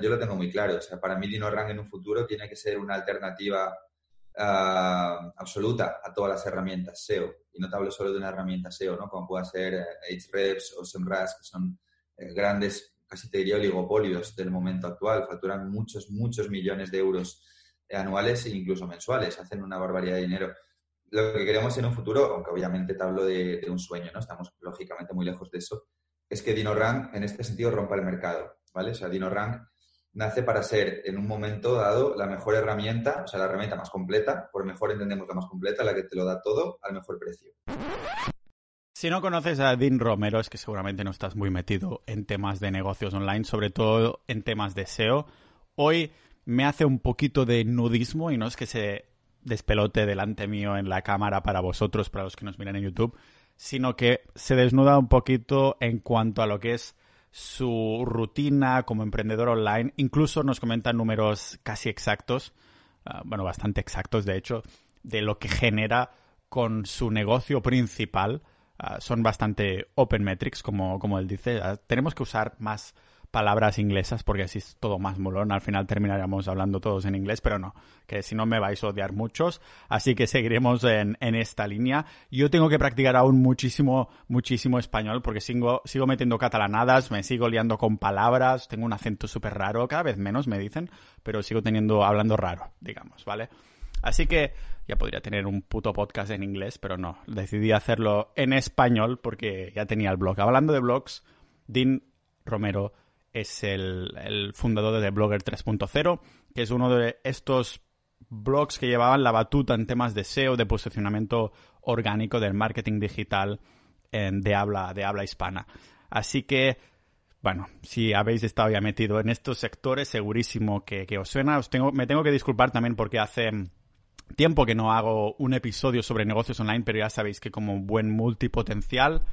yo, lo tengo muy claro. O sea, para mí DinoRank en un futuro tiene que ser una alternativa uh, absoluta a todas las herramientas SEO. Y no te hablo solo de una herramienta SEO, ¿no? Como pueda ser eh, Ahrefs o SEMrush, que son eh, grandes, casi te diría oligopolios del momento actual. Facturan muchos, muchos millones de euros anuales e incluso mensuales. Hacen una barbaridad de dinero. Lo que queremos en un futuro, aunque obviamente te hablo de, de un sueño, ¿no? Estamos lógicamente muy lejos de eso, es que DinoRank en este sentido rompa el mercado, ¿vale? O sea, DinoRank nace para ser en un momento dado la mejor herramienta, o sea, la herramienta más completa, por mejor entendemos la más completa, la que te lo da todo al mejor precio. Si no conoces a Dean Romero, es que seguramente no estás muy metido en temas de negocios online, sobre todo en temas de SEO. Hoy me hace un poquito de nudismo y no es que se despelote delante mío en la cámara para vosotros, para los que nos miran en YouTube, sino que se desnuda un poquito en cuanto a lo que es su rutina como emprendedor online. Incluso nos comenta números casi exactos, uh, bueno, bastante exactos de hecho, de lo que genera con su negocio principal. Uh, son bastante open metrics, como, como él dice. Uh, tenemos que usar más palabras inglesas porque así es todo más molón. Al final terminaríamos hablando todos en inglés, pero no, que si no me vais a odiar muchos. Así que seguiremos en, en esta línea. Yo tengo que practicar aún muchísimo, muchísimo español porque sigo, sigo metiendo catalanadas, me sigo liando con palabras, tengo un acento súper raro, cada vez menos me dicen, pero sigo teniendo, hablando raro, digamos, ¿vale? Así que ya podría tener un puto podcast en inglés, pero no, decidí hacerlo en español porque ya tenía el blog. Hablando de blogs, Dean Romero es el, fundador de Blogger 3.0, que es uno de estos blogs que llevaban la batuta en temas de SEO, de posicionamiento orgánico del marketing digital de, habla, de habla hispana. Así que, bueno, si habéis estado ya metido en estos sectores, segurísimo que, os suena. Os tengo, me tengo que disculpar también porque hace tiempo que no hago un episodio sobre negocios online, pero ya sabéis que como buen multipotencial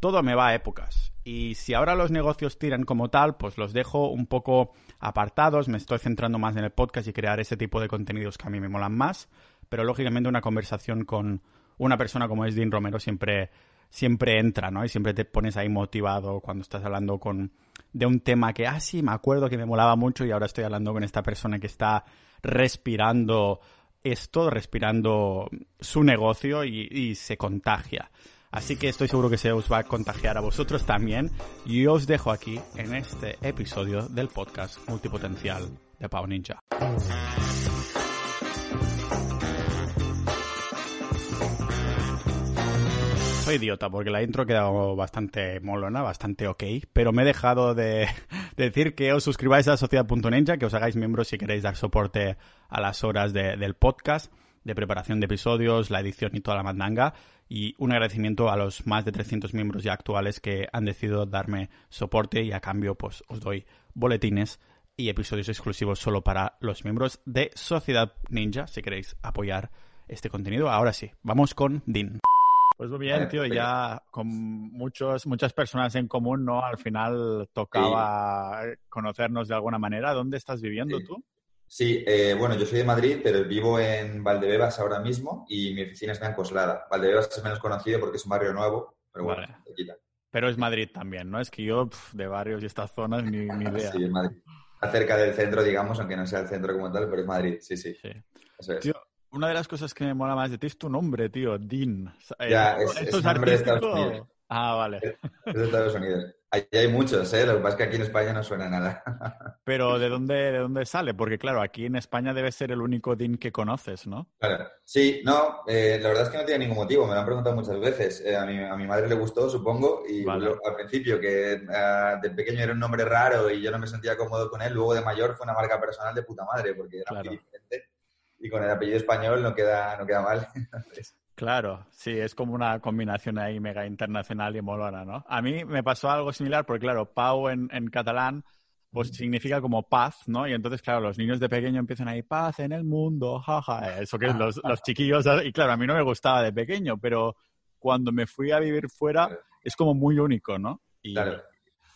todo me va a épocas. Y si ahora los negocios tiran como tal, pues los dejo un poco apartados, me estoy centrando más en el podcast y crear ese tipo de contenidos que a mí me molan más. Pero lógicamente una conversación con una persona como es Dean Romero siempre, siempre entra, ¿no? Y siempre te pones ahí motivado cuando estás hablando con de un tema que, ah, sí, me acuerdo que me molaba mucho y ahora estoy hablando con esta persona que está respirando esto, respirando su negocio y se contagia. Así que estoy seguro que se os va a contagiar a vosotros también. Y os dejo aquí en este episodio del podcast multipotencial de Pau Ninja. Soy idiota porque la intro ha quedado bastante molona, bastante ok, pero me he dejado de, decir que os suscribáis a Sociedad.ninja, que os hagáis miembros si queréis dar soporte a las horas del podcast, de preparación de episodios, la edición y toda la mandanga y un agradecimiento a los más de 300 miembros ya actuales que han decidido darme soporte y a cambio pues os doy boletines y episodios exclusivos solo para los miembros de Sociedad Ninja si queréis apoyar este contenido. Ahora sí, vamos con Dean. Pues muy bien, tío, ya con muchos, muchas personas en común, ¿no? Al final tocaba conocernos de alguna manera. ¿Dónde estás viviendo tú? Sí, eh, bueno, yo soy de Madrid, pero vivo en Valdebebas ahora mismo y mi oficina está en Coslada. Valdebebas es menos conocido porque es un barrio nuevo, pero bueno, Pero es Madrid también, ¿no? Es que yo de barrios y estas zonas ni, ni idea. sí, es Madrid. Está cerca del centro, digamos, aunque no sea el centro como tal, pero es Madrid, sí, sí. sí. Eso es. Tío, una de las cosas que me mola más de ti es tu nombre, tío, Dean. Ya, es, es, es nombre de Estados Unidos. Ah, vale. Es de Estados Unidos. Ahí hay muchos, ¿eh? Lo que pasa es que aquí en España no suena nada. Pero ¿de dónde, ¿de dónde sale? Porque claro, aquí en España debe ser el único DIN que conoces, ¿no? Claro. Sí, no, eh, la verdad es que no tiene ningún motivo, me lo han preguntado muchas veces. Eh, a, mi, a mi madre le gustó, supongo, y al principio que uh, de pequeño era un nombre raro y yo no me sentía cómodo con él, luego de mayor fue una marca personal de puta madre, porque era muy diferente y con el apellido español no queda, no queda mal. Claro, sí, es como una combinación ahí mega internacional y molona, ¿no? A mí me pasó algo similar porque, claro, Pau en, catalán pues significa como paz, ¿no? Y entonces, claro, los niños de pequeño empiezan ahí, paz en el mundo, jaja, eso que los, los chiquillos, y claro, a mí no me gustaba de pequeño, pero cuando me fui a vivir fuera es como muy único, ¿no? Y claro,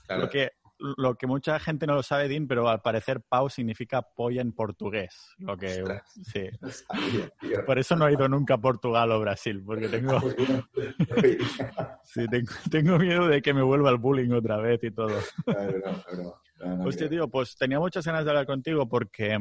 claro. Lo que lo que mucha gente no lo sabe, Dean, pero al parecer Pau significa polla en portugués. Lo que, sí. Por eso no he ido nunca a Portugal o Brasil, porque tengo, sí, tengo, tengo, miedo de que me vuelva el bullying otra vez y todo. Hostia, tío, pues tenía muchas ganas de hablar contigo porque,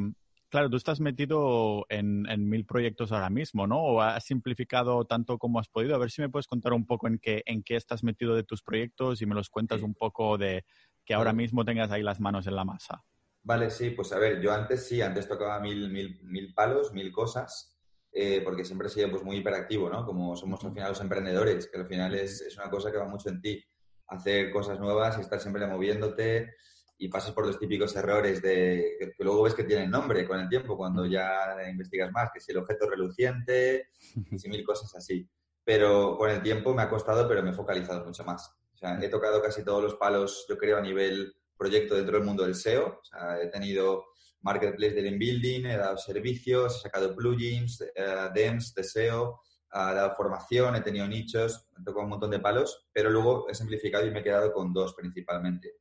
claro, tú estás metido en, mil proyectos ahora mismo, ¿no? O has simplificado tanto como has podido. A ver si me puedes contar un poco en qué, en qué estás metido de tus proyectos y me los cuentas un poco de que ahora mismo tengas ahí las manos en la masa. Vale, sí, pues a ver, yo antes sí, antes tocaba mil, mil, mil palos, mil cosas, eh, porque siempre he sido pues, muy hiperactivo, ¿no? Como somos al final los emprendedores, que al final es, es una cosa que va mucho en ti, hacer cosas nuevas y estar siempre moviéndote y pasas por los típicos errores de que, luego ves que tienen nombre con el tiempo cuando ya investigas más, que si el objeto reluciente y si mil cosas así. Pero con el tiempo me ha costado, pero me he focalizado mucho más. He tocado casi todos los palos, yo creo, a nivel proyecto dentro del mundo del SEO. O sea, he tenido marketplace de link building, he dado servicios, he sacado plugins, eh, DEMS de SEO, he dado formación, he tenido nichos, he tocado un montón de palos, pero luego he simplificado y me he quedado con dos principalmente.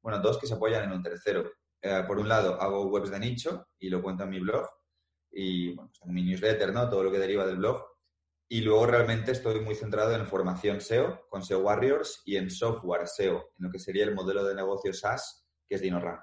Bueno, dos que se apoyan en un tercero. Eh, por un lado, hago webs de nicho y lo cuento en mi blog y en mi newsletter, ¿no? Todo lo que deriva del blog. Y luego realmente estoy muy centrado en formación SEO con SEO Warriors y en software SEO, en lo que sería el modelo de negocio SaaS, que es DinoRank.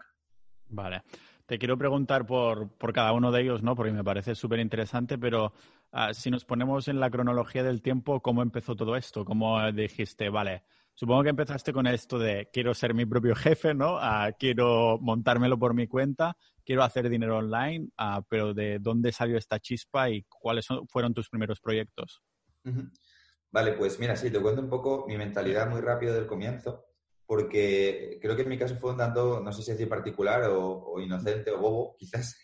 Vale. Te quiero preguntar por, por cada uno de ellos, ¿no? Porque me parece súper interesante, pero ah, si nos ponemos en la cronología del tiempo, ¿cómo empezó todo esto? ¿Cómo dijiste, vale, supongo que empezaste con esto de quiero ser mi propio jefe, ¿no? Ah, quiero montármelo por mi cuenta, quiero hacer dinero online, ah, pero ¿de dónde salió esta chispa y cuáles fueron tus primeros proyectos? Vale, pues mira, sí, te cuento un poco mi mentalidad muy rápido del comienzo, porque creo que en mi caso fue un tanto, no sé si decir particular o, inocente o bobo, quizás,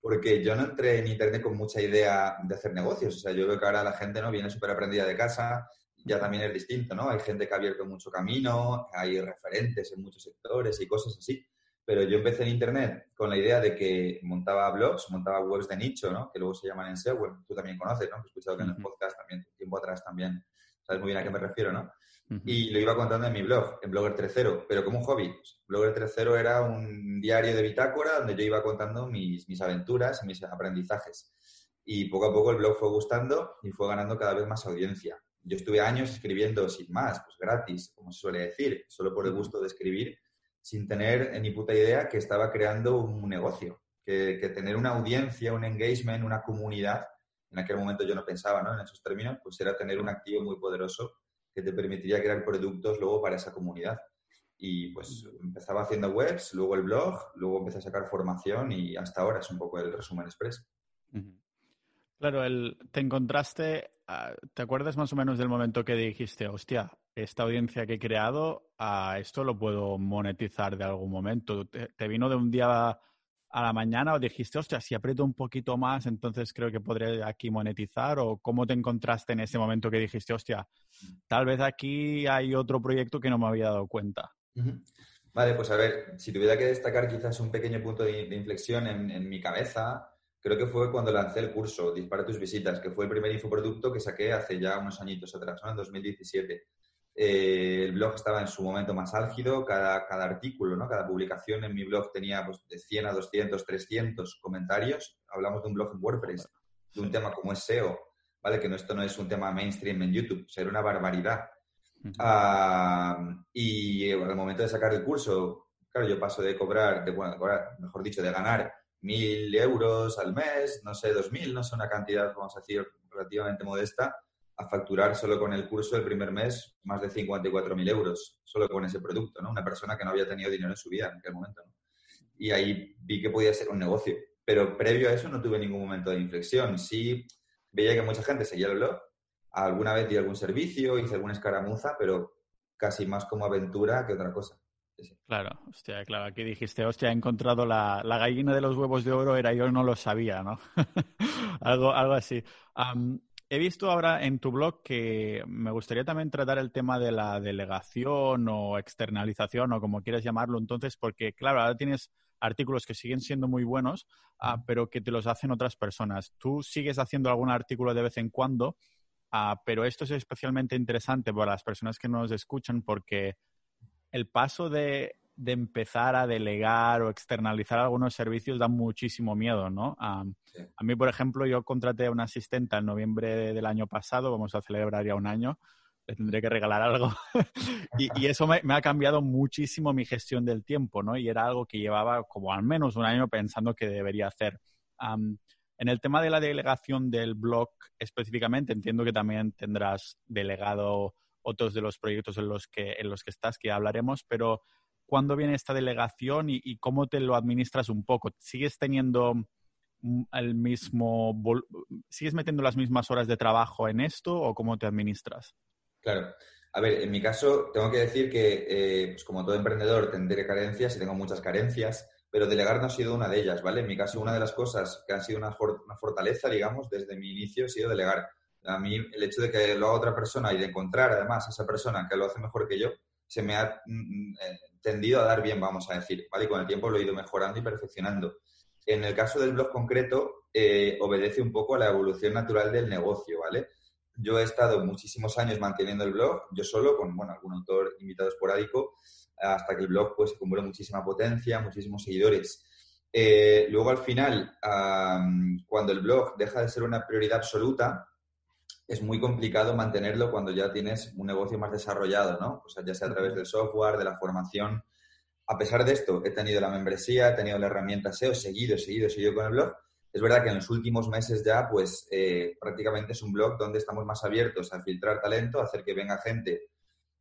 porque yo no entré en Internet con mucha idea de hacer negocios. O sea, yo veo que ahora la gente no viene súper aprendida de casa, ya también es distinto, ¿no? Hay gente que ha abierto mucho camino, hay referentes en muchos sectores y cosas así pero yo empecé en Internet con la idea de que montaba blogs, montaba webs de nicho, ¿no? Que luego se llaman en SEO, tú también conoces, ¿no? He escuchado que en el podcast también, tiempo atrás también, sabes muy bien a qué me refiero, ¿no? Y lo iba contando en mi blog, en Blogger 3.0, pero como un hobby. Blogger 3.0 era un diario de bitácora donde yo iba contando mis, mis aventuras, mis aprendizajes. Y poco a poco el blog fue gustando y fue ganando cada vez más audiencia. Yo estuve años escribiendo sin más, pues gratis, como se suele decir, solo por el gusto de escribir sin tener ni puta idea que estaba creando un negocio, que, tener una audiencia, un engagement, una comunidad, en aquel momento yo no pensaba ¿no? en esos términos, pues era tener un activo muy poderoso que te permitiría crear productos luego para esa comunidad. Y pues empezaba haciendo webs, luego el blog, luego empecé a sacar formación y hasta ahora es un poco el resumen express. Claro, el, te encontraste, ah, ¿te acuerdas más o menos del momento que dijiste, hostia, esta audiencia que he creado, a esto lo puedo monetizar de algún momento? ¿Te, vino de un día a la mañana o dijiste, hostia, si aprieto un poquito más, entonces creo que podré aquí monetizar? ¿O cómo te encontraste en ese momento que dijiste, hostia, tal vez aquí hay otro proyecto que no me había dado cuenta? Vale, pues a ver, si tuviera que destacar quizás un pequeño punto de, inflexión en, en mi cabeza, creo que fue cuando lancé el curso Dispara tus visitas, que fue el primer infoproducto que saqué hace ya unos añitos atrás, ¿no? en 2017. Eh, el blog estaba en su momento más álgido, cada, cada artículo, ¿no? cada publicación en mi blog tenía pues, de 100 a 200, 300 comentarios. Hablamos de un blog en WordPress, de un tema como es SEO, ¿vale? que no, esto no es un tema mainstream en YouTube, o sea, era una barbaridad. Ah, y al momento de sacar el curso, claro, yo paso de cobrar, de, bueno, de cobrar, mejor dicho, de ganar mil euros al mes, no sé, dos mil, no sé, una cantidad, vamos a decir, relativamente modesta, a facturar solo con el curso del primer mes más de 54.000 euros, solo con ese producto, ¿no? Una persona que no había tenido dinero en su vida en aquel momento, ¿no? Y ahí vi que podía ser un negocio. Pero previo a eso no tuve ningún momento de inflexión. Sí veía que mucha gente seguía el blog, alguna vez di algún servicio, hice alguna escaramuza, pero casi más como aventura que otra cosa. Claro, hostia, claro, aquí dijiste, hostia, he encontrado la, gallina de los huevos de oro, era yo no lo sabía, ¿no? algo, algo así. He visto ahora en tu blog que me gustaría también tratar el tema de la delegación o externalización o como quieras llamarlo, entonces, porque claro, ahora tienes artículos que siguen siendo muy buenos, ah, pero que te los hacen otras personas. Tú sigues haciendo algún artículo de vez en cuando, ah, pero esto es especialmente interesante para las personas que nos escuchan porque el paso de, empezar a delegar o externalizar algunos servicios da muchísimo miedo, ¿no? A mí, por ejemplo, yo contraté a una asistente en noviembre del año pasado, vamos a celebrar ya un año, le tendré que regalar algo. y, eso me, ha cambiado muchísimo mi gestión del tiempo, ¿no? Y era algo que llevaba como al menos un año pensando que debería hacer. en el tema de la delegación del blog específicamente, entiendo que también tendrás delegado otros de los proyectos en los que, en los que estás, que hablaremos, pero ¿cuándo viene esta delegación y, cómo te lo administras un poco? ¿Sigues teniendo el mismo, sigues metiendo las mismas horas de trabajo en esto o cómo te administras? Claro. A ver, en mi caso tengo que decir que, eh, pues como todo emprendedor, tendré carencias y tengo muchas carencias, pero delegar no ha sido una de ellas, ¿vale? En mi caso, una de las cosas que han sido una, una fortaleza, digamos, desde mi inicio ha sido delegar. A mí, el hecho de que lo haga otra persona y de encontrar, además, a esa persona que lo hace mejor que yo, se me ha mm, mm, eh, tendido a dar bien, vamos a decir, ¿vale? Y con el tiempo lo he ido mejorando y perfeccionando. En el caso del blog concreto, eh, obedece un poco a la evolución natural del negocio, ¿vale? Yo he estado muchísimos años manteniendo el blog, yo solo, con bueno, algún autor invitado esporádico, hasta que el blog pues acumuló muchísima potencia, muchísimos seguidores. Eh, luego, al final, cuando el blog deja de ser una prioridad absoluta, es muy complicado mantenerlo cuando ya tienes un negocio más desarrollado, ¿no? O sea, ya sea a través del software, de la formación, a pesar de esto, he tenido la membresía, he tenido la herramienta SEO, seguido, seguido, seguido con el blog. Es verdad que en los últimos meses ya, pues eh, prácticamente es un blog donde estamos más abiertos a filtrar talento, a hacer que venga gente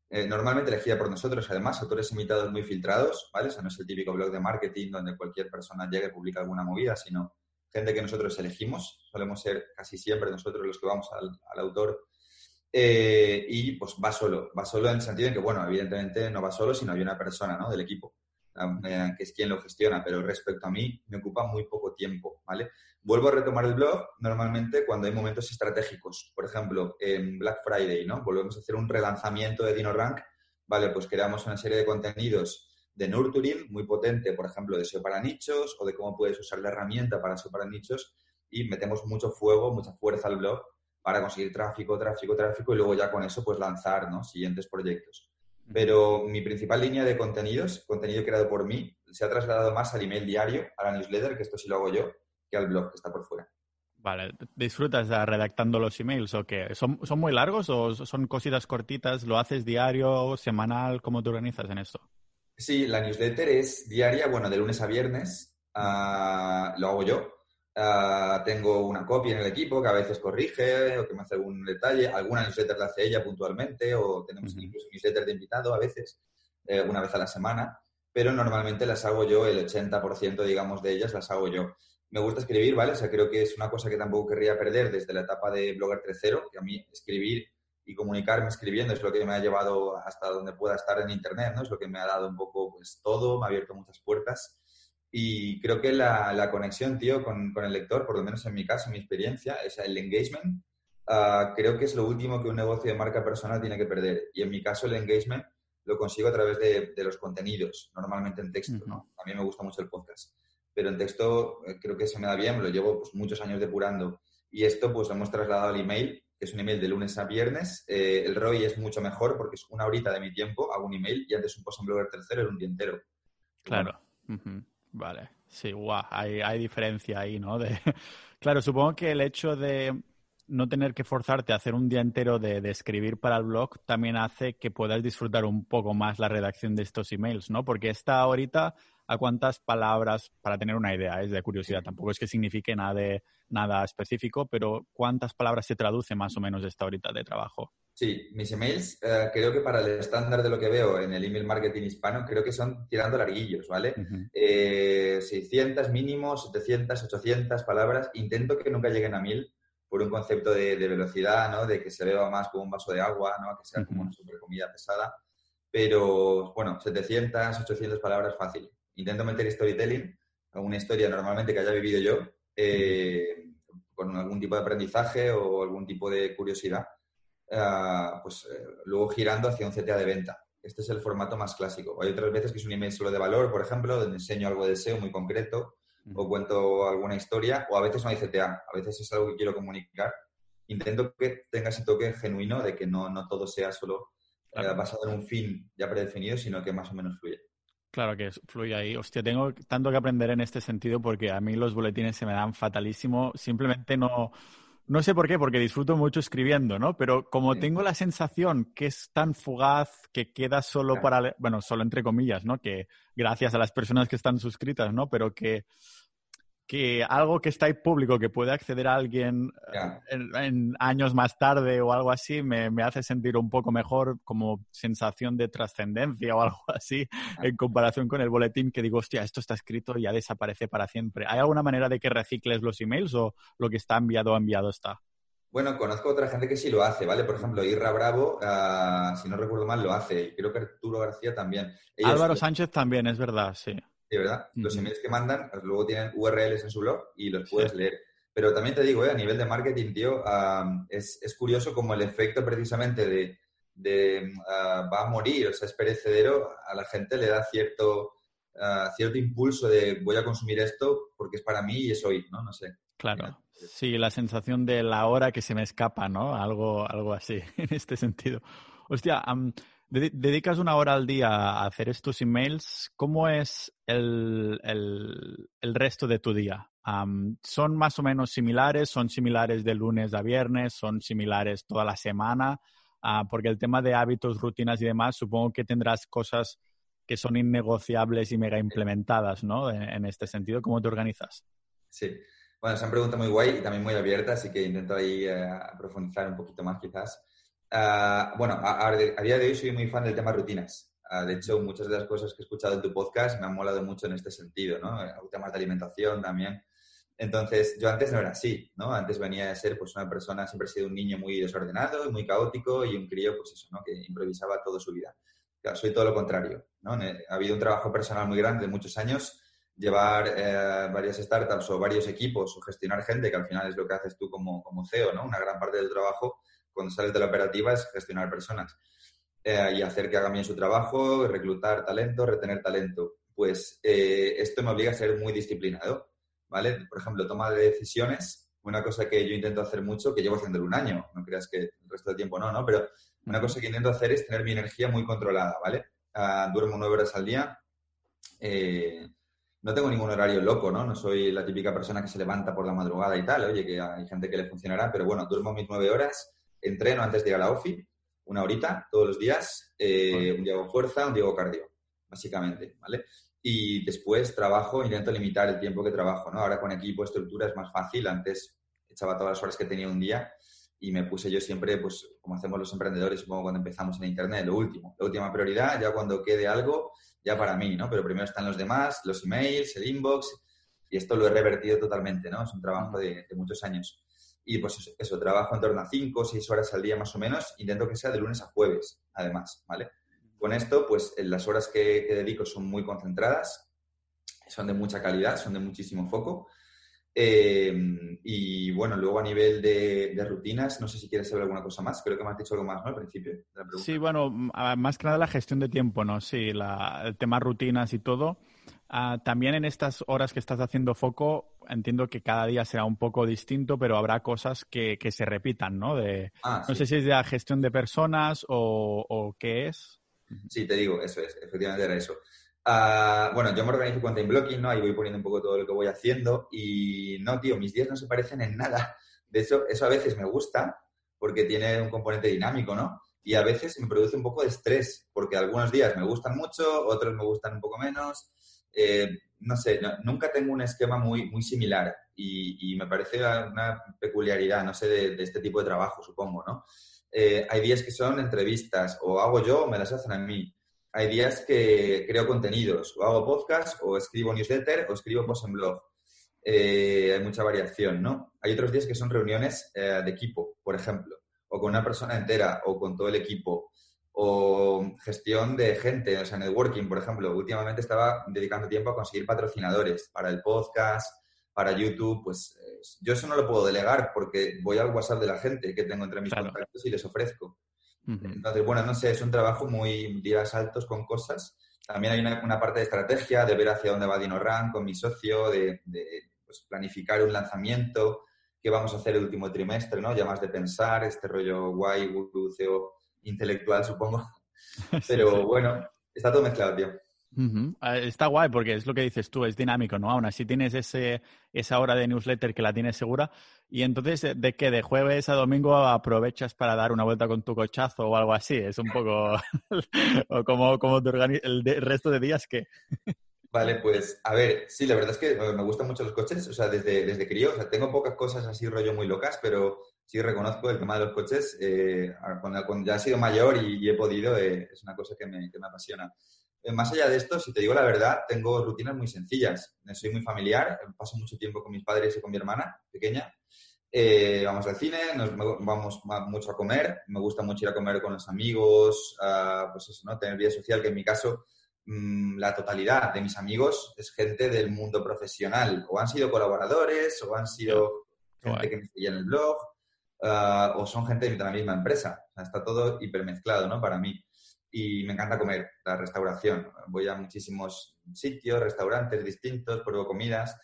eh, normalmente elegida por nosotros, además, autores invitados muy filtrados, ¿vale? O sea, no es el típico blog de marketing donde cualquier persona llegue y publica alguna movida, sino gente que nosotros elegimos. Solemos ser casi siempre nosotros los que vamos al, autor. Eh, y pues va solo, va solo en el sentido en que, bueno, evidentemente no va solo, sino hay una persona, ¿no? Del equipo. Que es quien lo gestiona, pero respecto a mí me ocupa muy poco tiempo, ¿vale? Vuelvo a retomar el blog normalmente cuando hay momentos estratégicos. Por ejemplo, en Black Friday, ¿no? Volvemos a hacer un relanzamiento de DinoRank, ¿vale? Pues creamos una serie de contenidos de nurturing muy potente, por ejemplo, de SEO para nichos o de cómo puedes usar la herramienta para SEO para nichos y metemos mucho fuego, mucha fuerza al blog para conseguir tráfico, tráfico, tráfico y luego ya con eso pues lanzar ¿no? siguientes proyectos. Pero mi principal línea de contenidos, contenido creado por mí, se ha trasladado más al email diario, a la newsletter, que esto sí lo hago yo, que al blog que está por fuera. Vale, ¿disfrutas redactando los emails o qué? ¿Son, ¿Son muy largos o son cositas cortitas? ¿Lo haces diario, semanal? ¿Cómo te organizas en esto? Sí, la newsletter es diaria, bueno, de lunes a viernes. Ah, lo hago yo. Ah, tengo una copia en el equipo que a veces corrige o que me hace algún detalle. Alguna newsletter la hace ella puntualmente o tenemos incluso newsletter de invitado a veces, eh, una vez a la semana. Pero normalmente las hago yo, el 80% digamos de ellas las hago yo. Me gusta escribir, ¿vale? O sea, creo que es una cosa que tampoco querría perder desde la etapa de Blogger 3.0, que a mí escribir y comunicarme escribiendo es lo que me ha llevado hasta donde pueda estar en Internet, ¿no? Es lo que me ha dado un poco pues todo, me ha abierto muchas puertas y creo que la, la conexión, tío, con, con, el lector, por lo menos en mi caso, en mi experiencia, es el engagement. Uh, creo que es lo último que un negocio de marca personal tiene que perder. Y en mi caso, el engagement lo consigo a través de, de los contenidos, normalmente en texto, ¿no? A mí me gusta mucho el podcast, pero en texto eh, creo que se me da bien, lo llevo pues, muchos años depurando. Y esto pues lo hemos trasladado al email, que es un email de lunes a viernes. Eh, el ROI es mucho mejor porque es una horita de mi tiempo, hago un email y antes un post en Blogger tercero era un día entero. Claro. Vale, sí, guau, hay, hay diferencia ahí, ¿no? De... claro, supongo que el hecho de no tener que forzarte a hacer un día entero de, de, escribir para el blog también hace que puedas disfrutar un poco más la redacción de estos emails, ¿no? Porque esta ahorita, ¿a cuántas palabras, para tener una idea, es de curiosidad, tampoco es que signifique nada, de, nada específico, pero ¿cuántas palabras se traduce más o menos esta ahorita de trabajo? Sí, mis emails, eh, creo que para el estándar de lo que veo en el email marketing hispano, creo que son tirando larguillos, ¿vale? 600 eh, mínimo, 700, 800 palabras. Intento que nunca lleguen a 1000 por un concepto de, velocidad, ¿no? De que se vea más como un vaso de agua, ¿no? Que sea como una super comida pesada. Pero, bueno, 700, 800 palabras fácil. Intento meter storytelling, alguna historia normalmente que haya vivido yo, eh, con algún tipo de aprendizaje o algún tipo de curiosidad eh, pues eh, luego girando hacia un CTA de venta. Este es el formato más clásico. Hay otras veces que es un email solo de valor, por ejemplo, donde enseño algo de SEO muy concreto o cuento alguna historia, o a veces no hay CTA, a veces es algo que quiero comunicar. Intento que tenga ese toque genuino de que no, no todo sea solo basado en un fin ya predefinido, sino que más o menos fluye. Claro que fluye ahí. Hostia, tengo tanto que aprender en este sentido porque a mí los boletines se me dan fatalísimo. Simplemente no, No sé por qué, porque disfruto mucho escribiendo, ¿no? Pero como tengo la sensación que es tan fugaz, que queda solo para, bueno, solo entre comillas, ¿no? Que gracias a las personas que están suscritas, ¿no? Pero que que algo que está ahí público, que puede acceder a alguien eh, en, años más tarde o algo así, me, hace sentir un poco mejor como sensación de trascendencia o algo así en comparación con el boletín que digo, hostia, esto está escrito y ya desaparece para siempre. ¿Hay alguna manera de que recicles los emails o lo que está enviado enviado está? Bueno, conozco otra gente que sí lo hace, ¿vale? Por ejemplo, Irra Bravo, ah, si no recuerdo mal, lo hace. Creo que Arturo García también. Álvaro Sánchez también, es verdad, sí. Sí, ¿verdad? Los emails que mandan pues, luego tienen URLs en su blog y los puedes leer. Pero también te digo, eh, a nivel de marketing, tío, es, es, curioso como el efecto precisamente de, de ah, va a morir, o sea, es perecedero, a la gente le da cierto, ah, cierto impulso de voy a consumir esto porque es para mí y es hoy, ¿no? No sé. Claro. Sí, la sensación de la hora que se me escapa, ¿no? Algo, algo así, en este sentido. Hostia, dedicas una hora al día a hacer estos emails. ¿Cómo es el, resto de tu día? ¿Son más o menos similares? ¿Son similares de lunes a viernes? ¿Son similares toda la semana? Ah, porque el tema de hábitos, rutinas y demás, supongo que tendrás cosas que son innegociables y mega implementadas, ¿no? En, este sentido, ¿cómo te organizas? Sí. Bueno, es una pregunta muy guay y también muy abierta, así que intento ahí eh, profundizar un poquito más quizás. Ah, bueno, a, día de hoy soy muy fan del tema rutinas. Ah, de hecho, muchas de las cosas que he escuchado en tu podcast me han molado mucho en este sentido, ¿no? Temas de alimentación también. Entonces, yo antes no era así, ¿no? Antes venía de ser pues una persona, siempre he sido un niño muy desordenado, muy caótico y un crío, pues eso, ¿no? Que improvisaba toda su vida. soy todo lo contrario, ¿no? Ha habido un trabajo personal muy grande de muchos años, llevar eh, varias startups o varios equipos o gestionar gente, que al final es lo que haces tú como, como CEO, ¿no? Una gran parte del trabajo cuando sales de la operativa es gestionar personas eh, y hacer que hagan bien su trabajo, reclutar talento, retener talento. Pues eh, esto me obliga a ser muy disciplinado, ¿vale? Por ejemplo, toma de decisiones, una cosa que yo intento hacer mucho, que llevo haciendo un año, no creas que el resto del tiempo no, ¿no? Pero una cosa que intento hacer es tener mi energía muy controlada, ¿vale? Ah, duermo nueve horas al día. Eh, no tengo ningún horario loco, ¿no? No soy la típica persona que se levanta por la madrugada y tal. Oye, que hay gente que le funcionará, pero bueno, duermo mis nueve horas entreno antes de ir a la OFI, una horita todos los días, eh, un día hago fuerza, un día hago cardio, básicamente, ¿vale? Y después trabajo, intento limitar el tiempo que trabajo, ¿no? Ahora con equipo, estructura es más fácil, antes echaba todas las horas que tenía un día y me puse yo siempre, pues como hacemos los emprendedores, supongo cuando empezamos en Internet, lo último, la última prioridad, ya cuando quede algo, ya para mí, ¿no? Pero primero están los demás, los emails, el inbox, y esto lo he revertido totalmente, ¿no? Es un trabajo de muchos años. Y pues eso, trabajo en torno a 5 o 6 horas al día más o menos. Intento que sea de lunes a jueves, además, ¿vale? Con esto, pues las horas que, dedico son muy concentradas, son de mucha calidad, son de muchísimo foco. Eh, y bueno, luego a nivel de, rutinas, no sé si quieres saber alguna cosa más. Creo que me has dicho algo más, ¿no? Al principio. Sí, bueno, más que nada la gestión de tiempo, ¿no? Sí, el tema rutinas y todo. Ah, también en estas horas que estás haciendo foco, entiendo que cada día será un poco distinto, pero habrá cosas que, se repitan, ¿no? De, ah, no sé si es de la gestión de personas o, qué es. Sí, te digo, eso es, efectivamente era eso. Ah, bueno, yo me organizo con time blocking, ¿no? Ahí voy poniendo un poco todo lo que voy haciendo y no, tío, mis días no se parecen en nada. De hecho, eso a veces me gusta porque tiene un componente dinámico, ¿no? Y a veces me produce un poco de estrés porque algunos días me gustan mucho, otros me gustan un poco menos eh, no sé, nunca tengo un esquema muy, muy similar y, me parece una peculiaridad, no sé, de, este tipo de trabajo, supongo, ¿no? Eh, hay días que son entrevistas, o hago yo o me las hacen a mí. Hay días que creo contenidos, o hago podcast, o escribo newsletter, o escribo post en blog. Eh, hay mucha variación, ¿no? Hay otros días que son reuniones de equipo, por ejemplo, o con una persona entera, o con todo el equipo o gestión de gente, o sea, networking, por ejemplo. Últimamente estaba dedicando tiempo a conseguir patrocinadores para el podcast, para YouTube, pues eh, yo eso no lo puedo delegar porque voy al WhatsApp de la gente que tengo entre mis contactos y les ofrezco. Entonces, bueno, no sé, es un trabajo muy de saltos con cosas. También hay una, parte de estrategia, de ver hacia dónde va DinoRank con mi socio, de, pues, planificar un lanzamiento, qué vamos a hacer el último trimestre, ¿no? Ya más de pensar, este rollo guay, CEO intelectual, supongo. Pero bueno, está todo mezclado, tío. Ah, está guay porque es lo que dices tú, es dinámico, ¿no? Aún así tienes ese, esa hora de newsletter que la tienes segura y entonces de que de jueves a domingo aprovechas para dar una vuelta con tu cochazo o algo así. Es un poco o como, como te el, el resto de días que... Vale, pues a ver, sí, la verdad es que me gustan mucho los coches, o sea, desde, desde crío, o sea, tengo pocas cosas así rollo muy locas, pero sí reconozco el tema de los coches, eh, cuando, ya he sido mayor y, he podido, eh, es una cosa que me, que me apasiona. Eh, más allá de esto, si te digo la verdad, tengo rutinas muy sencillas. Soy muy familiar, paso mucho tiempo con mis padres y con mi hermana pequeña. vamos al cine, nos vamos mucho a comer, me gusta mucho ir a comer con los amigos, pues eso, ¿no? Tener vida social, que en mi caso Mm, la totalidad de mis amigos es gente del mundo profesional. O han sido colaboradores, o han sido gente que me seguía en el blog, ah, o son gente de la misma empresa. está todo hipermezclado, ¿no? Para mí. Y me encanta comer, la restauración. Voy a muchísimos sitios, restaurantes distintos, pruebo comidas.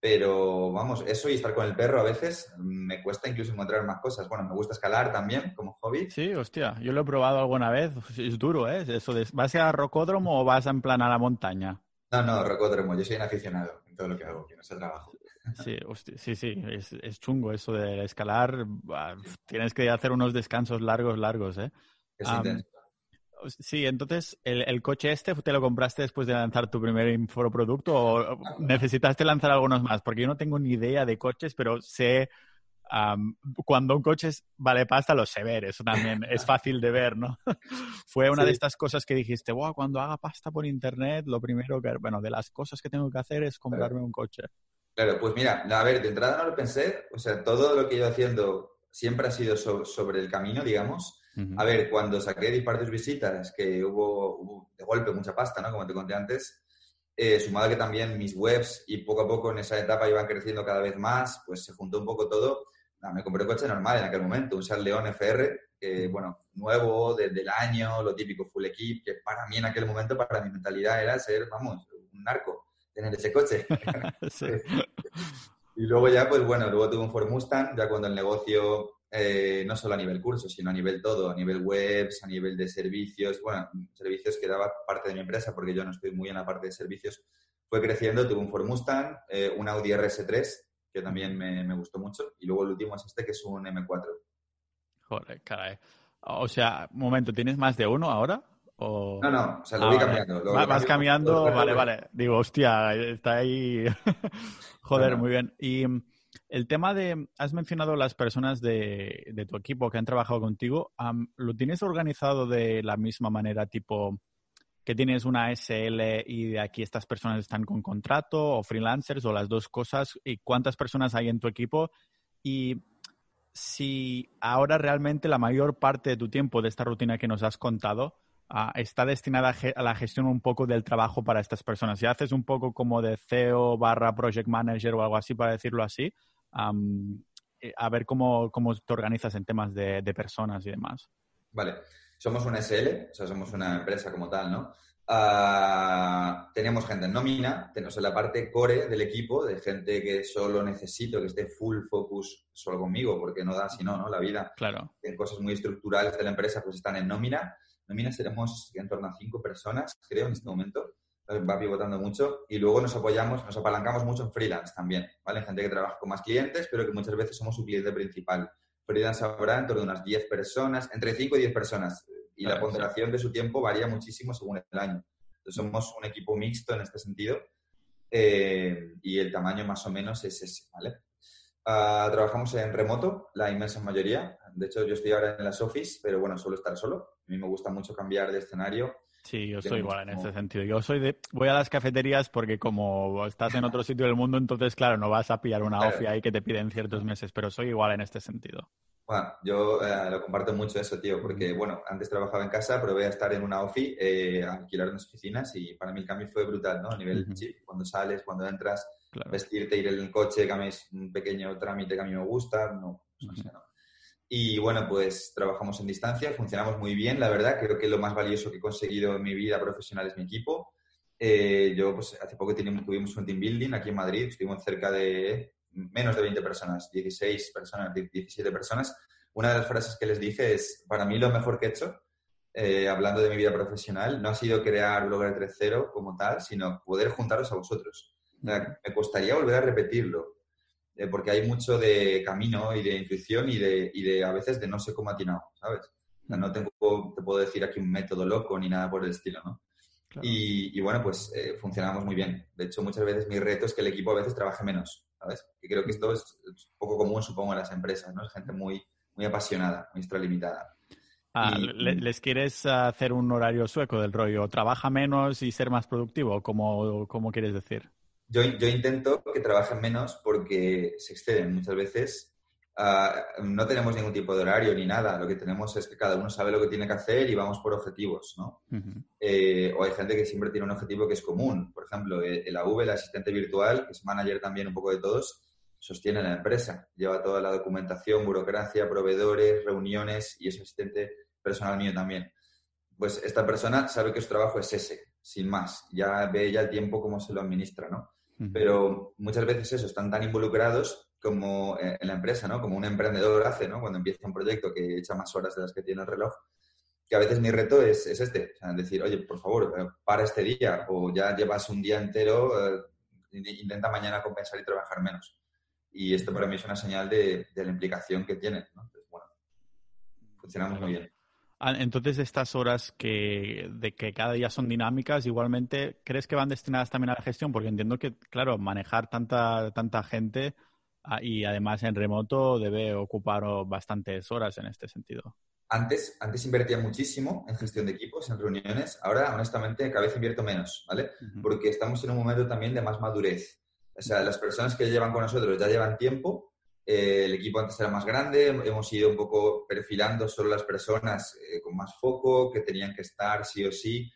Pero vamos, eso y estar con el perro a veces me cuesta incluso encontrar más cosas. Bueno, me gusta escalar también como hobby. Sí, hostia, yo lo he probado alguna vez. Es duro, ¿eh? Eso de, ¿Vas a rocódromo o vas en plan a la montaña? No, no, rocódromo. Yo soy un aficionado en todo lo que hago, que no es trabajo. Sí, hostia, sí, sí, es, es, chungo eso de escalar. Tienes que hacer unos descansos largos, largos, ¿eh? Es intenso. Sí, entonces, ¿el, coche este te lo compraste después de lanzar tu primer infoproducto o necesitaste lanzar algunos más? Porque yo no tengo ni idea de coches, pero sé cuando un coche vale pasta, lo sé ver, eso también es fácil de ver, ¿no? Fue una de estas cosas que dijiste, wow, cuando haga pasta por internet, lo primero que, bueno, de las cosas que tengo que hacer es comprarme un coche. Claro, pues mira, a ver, de entrada no lo pensé, o sea, todo lo que ido haciendo siempre ha sido sobre el camino, digamos. A ver, cuando saqué Dispartus Visitas, que hubo, de golpe mucha pasta, ¿no? Como te conté antes, eh, sumado que también mis webs y poco a poco en esa etapa iban creciendo cada vez más, pues se juntó un poco todo. me compré un coche normal en aquel momento, un Seat León FR, que, bueno, nuevo, desde el año, lo típico full equip, que para mí en aquel momento, para mi mentalidad era ser, vamos, un narco, tener ese coche. y luego ya, pues bueno, luego tuve un Ford Mustang, ya cuando el negocio eh, no solo a nivel curso, sino a nivel todo, a nivel webs, a nivel de servicios, bueno, servicios que daba parte de mi empresa, porque yo no estoy muy en la parte de servicios, fue creciendo, tuve un Ford Mustang, eh, un Audi RS3, que también me, gustó mucho, y luego el último es este, que es un M4. Joder, caray. O sea, un momento, ¿tienes más de uno ahora? No, no, o sea, lo voy ah, cambiando. vas cambiando, vale, vale. Digo, hostia, está ahí. Joder, muy bien. Y el tema de, has mencionado las personas de, tu equipo que han trabajado contigo, ¿lo tienes organizado de la misma manera, tipo que tienes una SL y de aquí estas personas están con contrato o freelancers o las dos cosas? ¿Y cuántas personas hay en tu equipo? Y si ahora realmente la mayor parte de tu tiempo de esta rutina que nos has contado está destinada a, la gestión un poco del trabajo para estas personas. Si haces un poco como de CEO barra project manager o algo así, para decirlo así, eh, a ver cómo, cómo, te organizas en temas de, personas y demás. Vale, somos una SL, o sea, somos una empresa como tal, ¿no? Ah, tenemos gente en nómina, tenemos en la parte core del equipo, de gente que solo necesito que esté full focus solo conmigo, porque no da si no, ¿no? La vida. Claro. En cosas muy estructurales de la empresa, pues están en nómina. Nómina seremos en torno a cinco personas, creo, en este momento va pivotando mucho y luego nos apoyamos, nos apalancamos mucho en freelance también, ¿vale? Gente que trabaja con más clientes, pero que muchas veces somos su cliente principal. Freelance habrá en torno a unas 10 personas, entre 5 y 10 personas, y la ponderación de su tiempo varía muchísimo según el año. Entonces somos un equipo mixto en este sentido eh, y el tamaño más o menos es ese, ¿vale? Ah, trabajamos en remoto, la inmensa mayoría. De hecho, yo estoy ahora en las office, pero bueno, suelo estar solo. A mí me gusta mucho cambiar de escenario Sí, yo soy igual en ese sentido. Yo soy de, voy a las cafeterías porque como estás en otro sitio del mundo, entonces claro, no vas a pillar una claro. ahí que te piden ciertos meses, pero soy igual en este sentido. Bueno, yo eh, lo comparto mucho eso, tío, porque bueno, antes trabajaba en casa, probé a estar en una ofi, eh, alquilar unas oficinas y para mí el cambio fue brutal, ¿no? A nivel chip, cuando sales, cuando entras, vestirte, ir en el coche, que es un pequeño trámite que a mí me gusta, no, no sé, no. Y bueno, pues trabajamos en distancia, funcionamos muy bien, la verdad. Creo que lo más valioso que he conseguido en mi vida profesional es mi equipo. Eh, yo, pues hace poco tuvimos un team building aquí en Madrid, estuvimos cerca de menos de 20 personas, 16 personas, 17 personas. Una de las frases que les dije es, para mí lo mejor que he hecho eh, hablando de mi vida profesional, no ha sido crear Blogger 3.0 como tal, sino poder juntaros a vosotros. me costaría volver a repetirlo, eh, porque hay mucho de camino y de intuición y de, y de a veces de no sé cómo atinado, ¿sabes? no tengo, te puedo decir aquí un método loco ni nada por el estilo, ¿no? Y, bueno, pues eh, funcionamos muy bien. De hecho, muchas veces mi reto es que el equipo a veces trabaje menos, ¿sabes? Y creo que esto es, poco común, supongo, en las empresas, ¿no? Es gente muy, muy apasionada, muy extralimitada. Ah, ¿Les quieres hacer un horario sueco del rollo? ¿Trabaja menos y ser más productivo? ¿Cómo, cómo quieres decir? Yo, yo intento que trabajen menos porque se exceden muchas veces Ah, no tenemos ningún tipo de horario ni nada. Lo que tenemos es que cada uno sabe lo que tiene que hacer y vamos por objetivos, ¿no? Eh, o hay gente que siempre tiene un objetivo que es común. Por ejemplo, el AV, el asistente virtual, que es manager también un poco de todos, sostiene la empresa. Lleva toda la documentación, burocracia, proveedores, reuniones y es asistente personal mío también. Pues esta persona sabe que su trabajo es ese, sin más. Ya ve ya el tiempo cómo se lo administra, ¿no? Pero muchas veces eso, están tan involucrados como eh, en la empresa, ¿no? Como un emprendedor hace, ¿no? Cuando empieza un proyecto que echa más horas de las que tiene el reloj, que a veces mi reto es, este, o sea, decir, oye, por favor, eh, para este día o ya llevas un día entero, eh, intenta mañana compensar y trabajar menos. Y esto para mí es una señal de, la implicación que tiene, ¿no? Entonces, bueno, funcionamos muy bien. Ah, entonces, estas horas que, de que cada día son dinámicas, igualmente, ¿crees que van destinadas también a la gestión? Porque entiendo que, claro, manejar tanta, tanta gente Ah, y además en remoto debe ocupar bastantes horas en este sentido. Antes, antes invertía muchísimo en gestión de equipos, en reuniones. Ahora, honestamente, cada vez invierto menos, ¿vale? Porque estamos en un momento también de más madurez. O sea, las personas que llevan con nosotros ya llevan tiempo. Eh, el equipo antes era más grande. Hemos ido un poco perfilando solo las personas eh, con más foco, que tenían que estar sí o sí.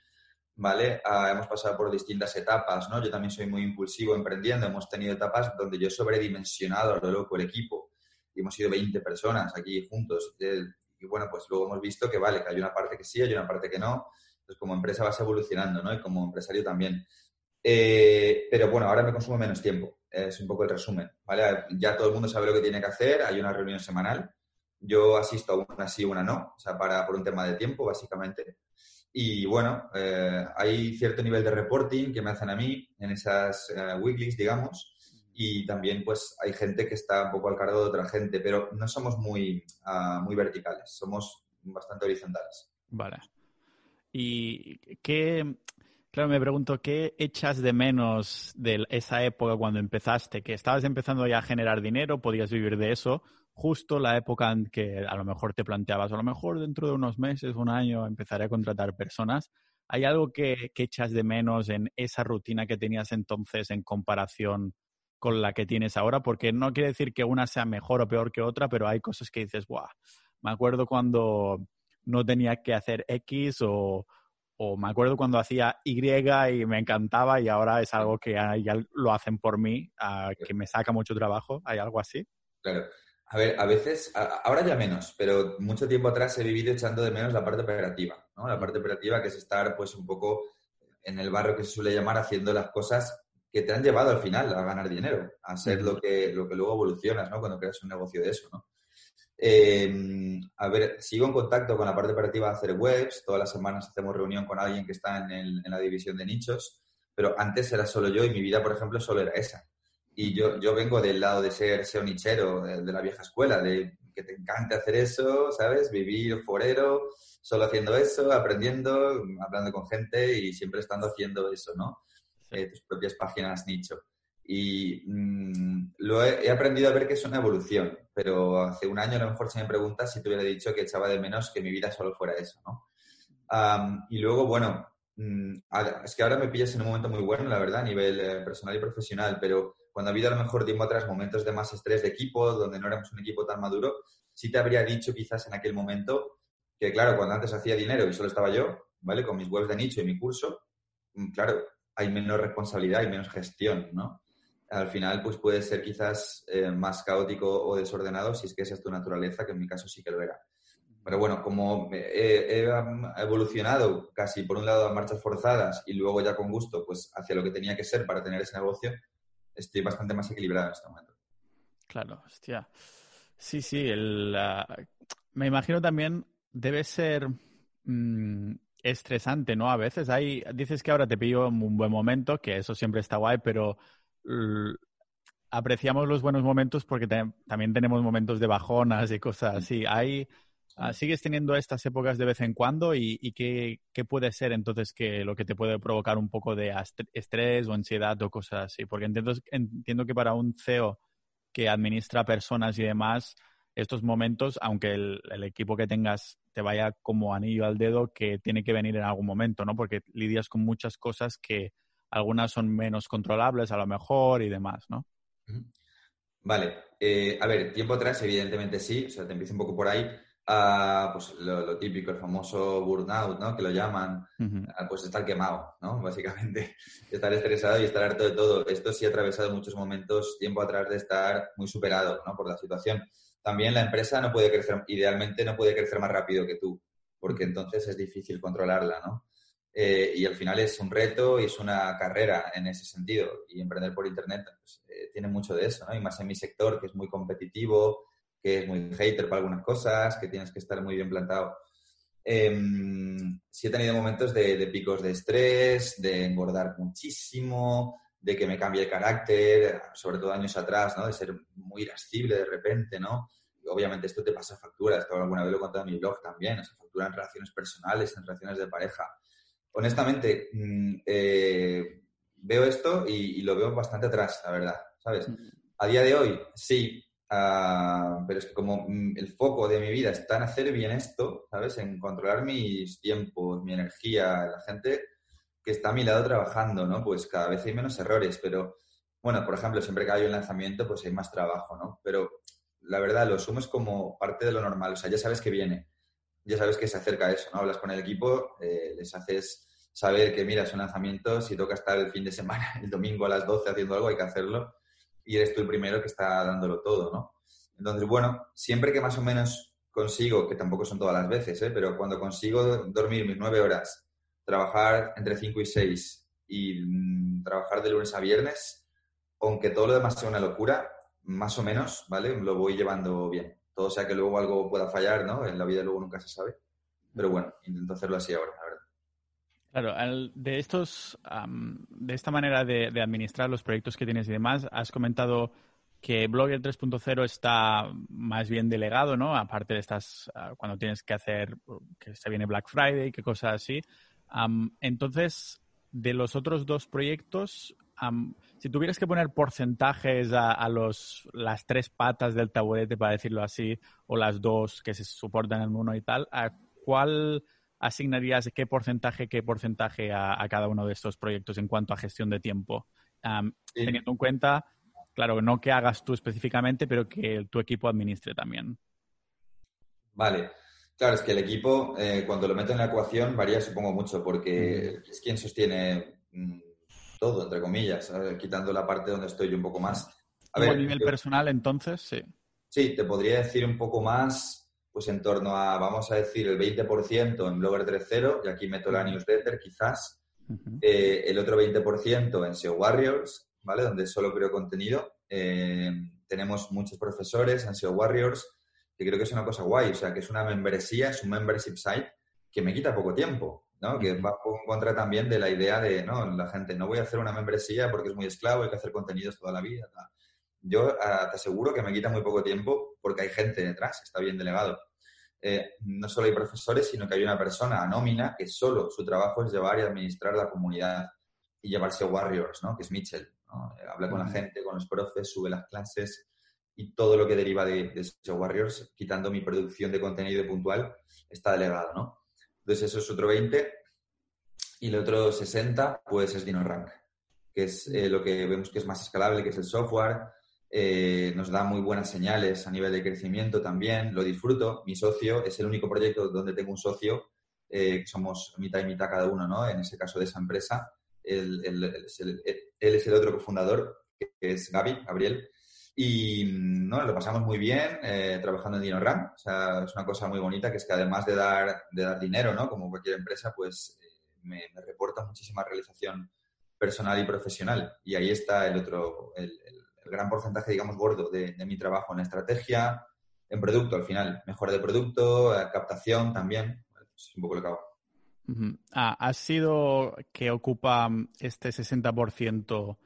¿vale? Ah, hemos pasado por distintas etapas, ¿no? Yo también soy muy impulsivo emprendiendo. Hemos tenido etapas donde yo he sobredimensionado a lo loco el equipo. Y hemos sido 20 personas aquí juntos. Y bueno, pues luego hemos visto que vale, que hay una parte que sí, hay una parte que no. Entonces, como empresa vas evolucionando, ¿no? Y como empresario también. Eh, pero bueno, ahora me consumo menos tiempo. Es un poco el resumen, ¿vale? Ya todo el mundo sabe lo que tiene que hacer. Hay una reunión semanal. Yo asisto a una sí, una no. O sea, para, por un tema de tiempo, básicamente. Y bueno, eh, hay cierto nivel de reporting que me hacen a mí en esas uh, weeklies, digamos, y también pues hay gente que está un poco al cargo de otra gente, pero no somos muy, ah, muy verticales, somos bastante horizontales. Vale. ¿Y qué, claro, me pregunto, qué echas de menos de esa época cuando empezaste? Que estabas empezando ya a generar dinero, podías vivir de eso, justo la época en que a lo mejor te planteabas, a lo mejor dentro de unos meses, un año, empezaré a contratar personas. ¿Hay algo que, echas de menos en esa rutina que tenías entonces en comparación con la que tienes ahora? Porque no quiere decir que una sea mejor o peor que otra, pero hay cosas que dices, ¡buah! Me acuerdo cuando no tenía que hacer X o, o me acuerdo cuando hacía Y y me encantaba y ahora es algo que ya lo hacen por mí, que me saca mucho trabajo. ¿Hay algo así? Claro. A ver, a veces, ahora ya menos, pero mucho tiempo atrás he vivido echando de menos la parte operativa, ¿no? La parte operativa que es estar pues un poco en el barrio que se suele llamar haciendo las cosas que te han llevado al final a ganar dinero, a ser lo que, lo que luego evolucionas, ¿no? Cuando creas un negocio de eso, ¿no? Em, a ver, sigo en contacto con la parte operativa de hacer webs, todas las semanas hacemos reunión con alguien que está en, en la división de nichos, pero antes era solo yo y mi vida, por ejemplo, solo era esa. Y yo, yo vengo del lado de ser SEO nichero, de, la vieja escuela, de que te encanta hacer eso, ¿sabes? Vivir forero, solo haciendo eso, aprendiendo, hablando con gente y siempre estando haciendo eso, ¿no? Eh, tus propias páginas nicho. Y mm, lo he, aprendido a ver que es una evolución, pero hace un año a lo mejor se me preguntas si te hubiera dicho que echaba de menos que mi vida solo fuera eso, ¿no? y luego, bueno, mm, es que ahora me pillas en un momento muy bueno, la verdad, a nivel eh, personal y profesional, pero cuando ha habido a lo mejor tiempo atrás momentos de más estrés de equipo, donde no éramos un equipo tan maduro, sí te habría dicho quizás en aquel momento que, claro, cuando antes hacía dinero y solo estaba yo, ¿vale? Con mis webs de nicho y mi curso, mm, claro, hay menos responsabilidad y menos gestión, ¿no? Al final, pues puede ser quizás eh, más caótico o desordenado si es que esa es tu naturaleza, que en mi caso sí que lo era. Pero bueno, como he, he, evolucionado casi por un lado a marchas forzadas y luego ya con gusto, pues hacia lo que tenía que ser para tener ese negocio, estoy bastante más equilibrado en este momento. Claro, hostia. Sí, sí, me imagino también debe ser mm, estresante, ¿no? A veces hay, dices que ahora te pillo un buen momento, que eso siempre está guay, pero apreciamos los buenos momentos porque también tenemos momentos de bajonas y cosas así. Hay, ah, ¿Sigues teniendo estas épocas de vez en cuando y, qué, puede ser entonces que lo que te puede provocar un poco de estrés o ansiedad o cosas así? Porque entiendo, entiendo que para un CEO que administra personas y demás, estos momentos, aunque el, el, equipo que tengas te vaya como anillo al dedo, que tiene que venir en algún momento, ¿no? Porque lidias con muchas cosas que algunas son menos controlables a lo mejor y demás, ¿no? Vale, eh, a ver, tiempo atrás, evidentemente sí, o sea, te empiezo un poco por ahí. a pues lo, típico, el famoso burnout, ¿no? Que lo llaman, pues estar quemado, ¿no? Básicamente, estar estresado y estar harto de todo. Esto sí ha atravesado muchos momentos tiempo atrás de estar muy superado, ¿no? Por la situación. También la empresa no puede crecer, idealmente no puede crecer más rápido que tú, porque entonces es difícil controlarla, ¿no? Eh, y al final es un reto y es una carrera en ese sentido. Y emprender por Internet pues, eh, tiene mucho de eso, ¿no? Y más en mi sector, que es muy competitivo, que es muy hater para algunas cosas, que tienes que estar muy bien plantado. Em, sí he tenido momentos de, picos de estrés, de engordar muchísimo, de que me cambie el carácter, sobre todo años atrás, ¿no? De ser muy irascible de repente, ¿no? Y obviamente esto te pasa factura, esto alguna vez lo he contado en mi blog también, o factura en relaciones personales, en relaciones de pareja honestamente, mm, eh, veo esto y, lo veo bastante atrás, la verdad, ¿sabes? A día de hoy, sí, ah, pero es que como mm, el foco de mi vida está en hacer bien esto, ¿sabes? En controlar mis tiempos, mi energía, la gente que está a mi lado trabajando, ¿no? Pues cada vez hay menos errores, pero bueno, por ejemplo, siempre que hay un lanzamiento, pues hay más trabajo, ¿no? Pero la verdad, lo asumo es como parte de lo normal, o sea, ya sabes que viene ya sabes que se acerca a eso, ¿no? Hablas con el equipo, eh, les haces saber que, mira, es un lanzamiento, si toca estar el fin de semana, el domingo a las 12 haciendo algo, hay que hacerlo, y eres tú el primero que está dándolo todo, ¿no? Entonces, bueno, siempre que más o menos consigo, que tampoco son todas las veces, ¿eh? pero cuando consigo dormir mis nueve horas, trabajar entre cinco y seis y mm, trabajar de lunes a viernes, aunque todo lo demás sea una locura, más o menos, ¿vale? Lo voy llevando bien todo sea que luego algo pueda fallar, ¿no? En la vida luego nunca se sabe. Pero bueno, intento hacerlo así ahora, la verdad. Claro, de estos, de esta manera de, administrar los proyectos que tienes y demás, has comentado que Blogger 3.0 está más bien delegado, ¿no? Aparte de estas, ah, cuando tienes que hacer, que se viene Black Friday, que cosas así. entonces, de los otros dos proyectos, si tuvieras que poner porcentajes a, los, las tres patas del taburete, para decirlo así, o las dos que se soportan en uno y tal, ¿a cuál asignarías qué porcentaje, qué porcentaje a, cada uno de estos proyectos en cuanto a gestión de tiempo? Teniendo en cuenta, claro, no que hagas tú específicamente, pero que tu equipo administre también. Vale. Claro, es que el equipo, eh, cuando lo meto en la ecuación, varía supongo mucho, porque es quien sostiene mm, todo, entre comillas, quitando la parte donde estoy yo un poco más. A, ver, nivel personal, entonces, sí. Sí, te podría decir un poco más, pues en torno a, vamos a decir, el 20% en Blogger 3.0, y aquí meto la newsletter quizás, eh, el otro 20% en SEO Warriors, ¿vale? Donde solo creo contenido. Eh, tenemos muchos profesores en SEO Warriors, que creo que es una cosa guay, o sea, que es una membresía, es un membership site que me quita poco tiempo. ¿No? Que va en contra también de la idea de, ¿no? La gente, no voy a hacer una membresía porque es muy esclavo, hay que hacer contenidos toda la vida. Yo ah, te aseguro que me quita muy poco tiempo porque hay gente detrás, está bien delegado. Eh, no solo hay profesores, sino que hay una persona nómina que solo su trabajo es llevar y administrar la comunidad y llevarse a Warriors, ¿no? Que es Mitchell. Eh, habla con la gente, con los profes, sube las clases y todo lo que deriva de, de Warriors, quitando mi producción de contenido puntual, está delegado, ¿no? Entonces eso es otro 20. Y el otro 60, pues es DinoRank, que es eh, lo que vemos que es más escalable, que es el software. Eh, nos da muy buenas señales a nivel de crecimiento también. Lo disfruto. Mi socio es el único proyecto donde tengo un socio, eh, somos mitad y mitad cada uno, ¿no? En ese caso de esa empresa. Él, es, el, otro cofundador, que es Gaby, Gabriel. Y no, lo pasamos muy bien eh, trabajando en DinoRAM. O sea, es una cosa muy bonita que es que además de dar, de dar dinero, ¿no? Como cualquier empresa, pues eh, me, reporta muchísima realización personal y profesional. Y ahí está el otro, el, gran porcentaje, digamos, gordo de, mi trabajo en estrategia, en producto al final. Mejora de producto, eh, captación también. es un poco lo que hago. Ah, ¿Ha sido que ocupa este 60%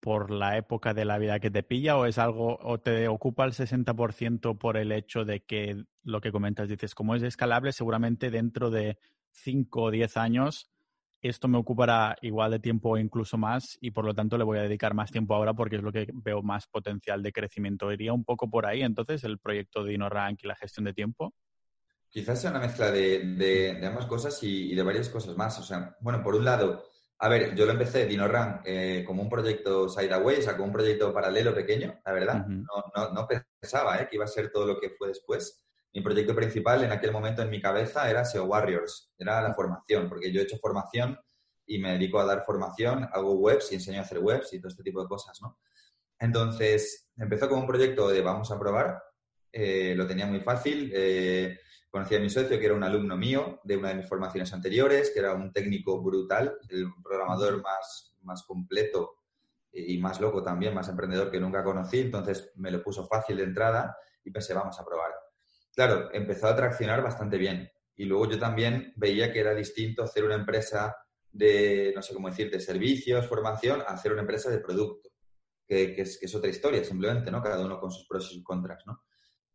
por la época de la vida que te pilla o es algo, o te ocupa el 60% por el hecho de que lo que comentas, dices, como es escalable, seguramente dentro de 5 o 10 años esto me ocupará igual de tiempo o incluso más y por lo tanto le voy a dedicar más tiempo ahora porque es lo que veo más potencial de crecimiento. ¿Iría un poco por ahí entonces el proyecto de InnoRank y la gestión de tiempo? Quizás sea una mezcla de, ambas cosas y, de varias cosas más. O sea, bueno, por un lado, a ver, yo lo empecé, DinoRank, eh, como un proyecto sideaway, o sea, como un proyecto paralelo pequeño, la verdad. no, no, pensaba eh, que iba a ser todo lo que fue después. Mi proyecto principal en aquel momento en mi cabeza era SEO Warriors, era la formación, porque yo he hecho formación y me dedico a dar formación, hago webs y enseño a hacer webs y todo este tipo de cosas, ¿no? Entonces, empezó como un proyecto de vamos a probar, eh, lo tenía muy fácil. Eh, Conocí a mi socio, que era un alumno mío de una de mis formaciones anteriores, que era un técnico brutal, el programador más, más completo y más loco también, más emprendedor que nunca conocí. Entonces me lo puso fácil de entrada y pensé, vamos a probar. Claro, empezó a traccionar bastante bien. Y luego yo también veía que era distinto hacer una empresa de, no sé cómo decir, de servicios, formación, a hacer una empresa de producto, que, que, es, que es otra historia simplemente, ¿no? Cada uno con sus pros y sus contras, ¿no?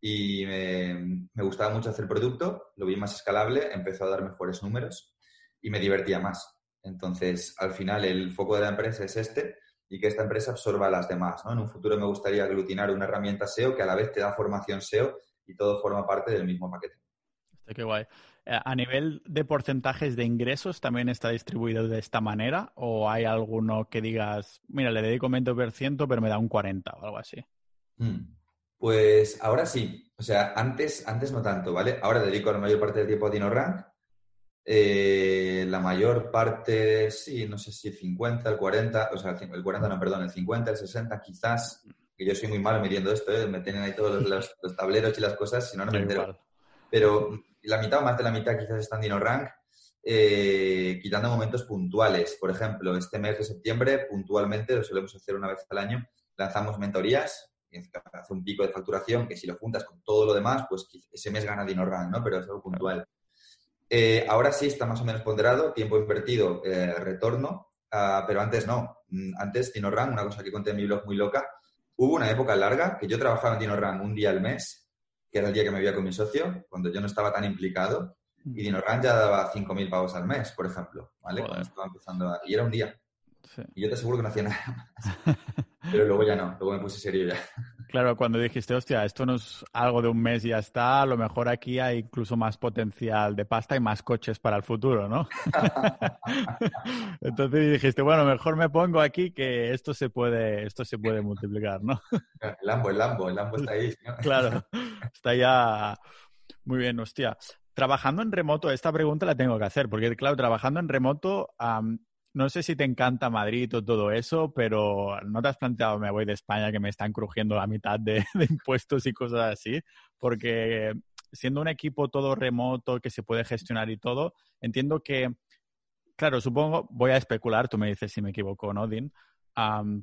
Y me, gustaba mucho hacer producto, lo vi más escalable, empezó a dar mejores números y me divertía más. Entonces, al final, el foco de la empresa es este y que esta empresa absorba a las demás. ¿no? En un futuro me gustaría aglutinar una herramienta SEO que a la vez te da formación SEO y todo forma parte del mismo paquete. Qué guay. Eh, ¿A nivel de porcentajes de ingresos también está distribuido de esta manera? ¿O hay alguno que digas, mira, le dedico un 20%, pero me da un 40% o algo así? Mm. Pues ahora sí. O sea, antes, antes no tanto, ¿vale? Ahora dedico la mayor parte del tiempo a DinoRank. Eh, la mayor parte, sí, no sé si el 50, el 40, o sea, el 40 no, perdón, el 50, el 60 quizás, que yo soy muy malo midiendo esto, ¿eh? me tienen ahí todos los, tableros y las cosas, si no, no me entero. Pero la mitad o más de la mitad quizás está en DinoRank, eh, quitando momentos puntuales. Por ejemplo, este mes de septiembre, puntualmente, lo solemos hacer una vez al año, lanzamos mentorías hace un pico de facturación que si lo juntas con todo lo demás, pues ese mes gana DinoRank, ¿no? Pero es algo puntual. Eh, ahora sí está más o menos ponderado, tiempo invertido, eh, retorno, ah, pero antes no. Mm, antes DinoRank, una cosa que conté en mi blog muy loca, hubo una época larga que yo trabajaba en DinoRank un día al mes, que era el día que me veía con mi socio, cuando yo no estaba tan implicado, y DinoRank ya daba 5.000 pavos al mes, por ejemplo, ¿vale? Cuando estaba empezando Y era un día. Y yo te aseguro que no hacía nada más. Pero luego ya no, luego me puse serio ya. Claro, cuando dijiste, hostia, esto no es algo de un mes y ya está, a lo mejor aquí hay incluso más potencial de pasta y más coches para el futuro, ¿no? Entonces dijiste, bueno, mejor me pongo aquí que esto se puede, esto se puede multiplicar, ¿no? El Lambo, el Lambo, el Lambo está ahí. Claro, está ya muy bien, hostia. Trabajando en remoto, esta pregunta la tengo que hacer, porque claro, trabajando en remoto, no sé si te encanta Madrid o todo eso, pero no te has planteado, me voy de España, que me están crujiendo la mitad de, impuestos y cosas así, porque siendo un equipo todo remoto que se puede gestionar y todo, entiendo que, claro, supongo, voy a especular, tú me dices si me equivoco, ¿no, Dean?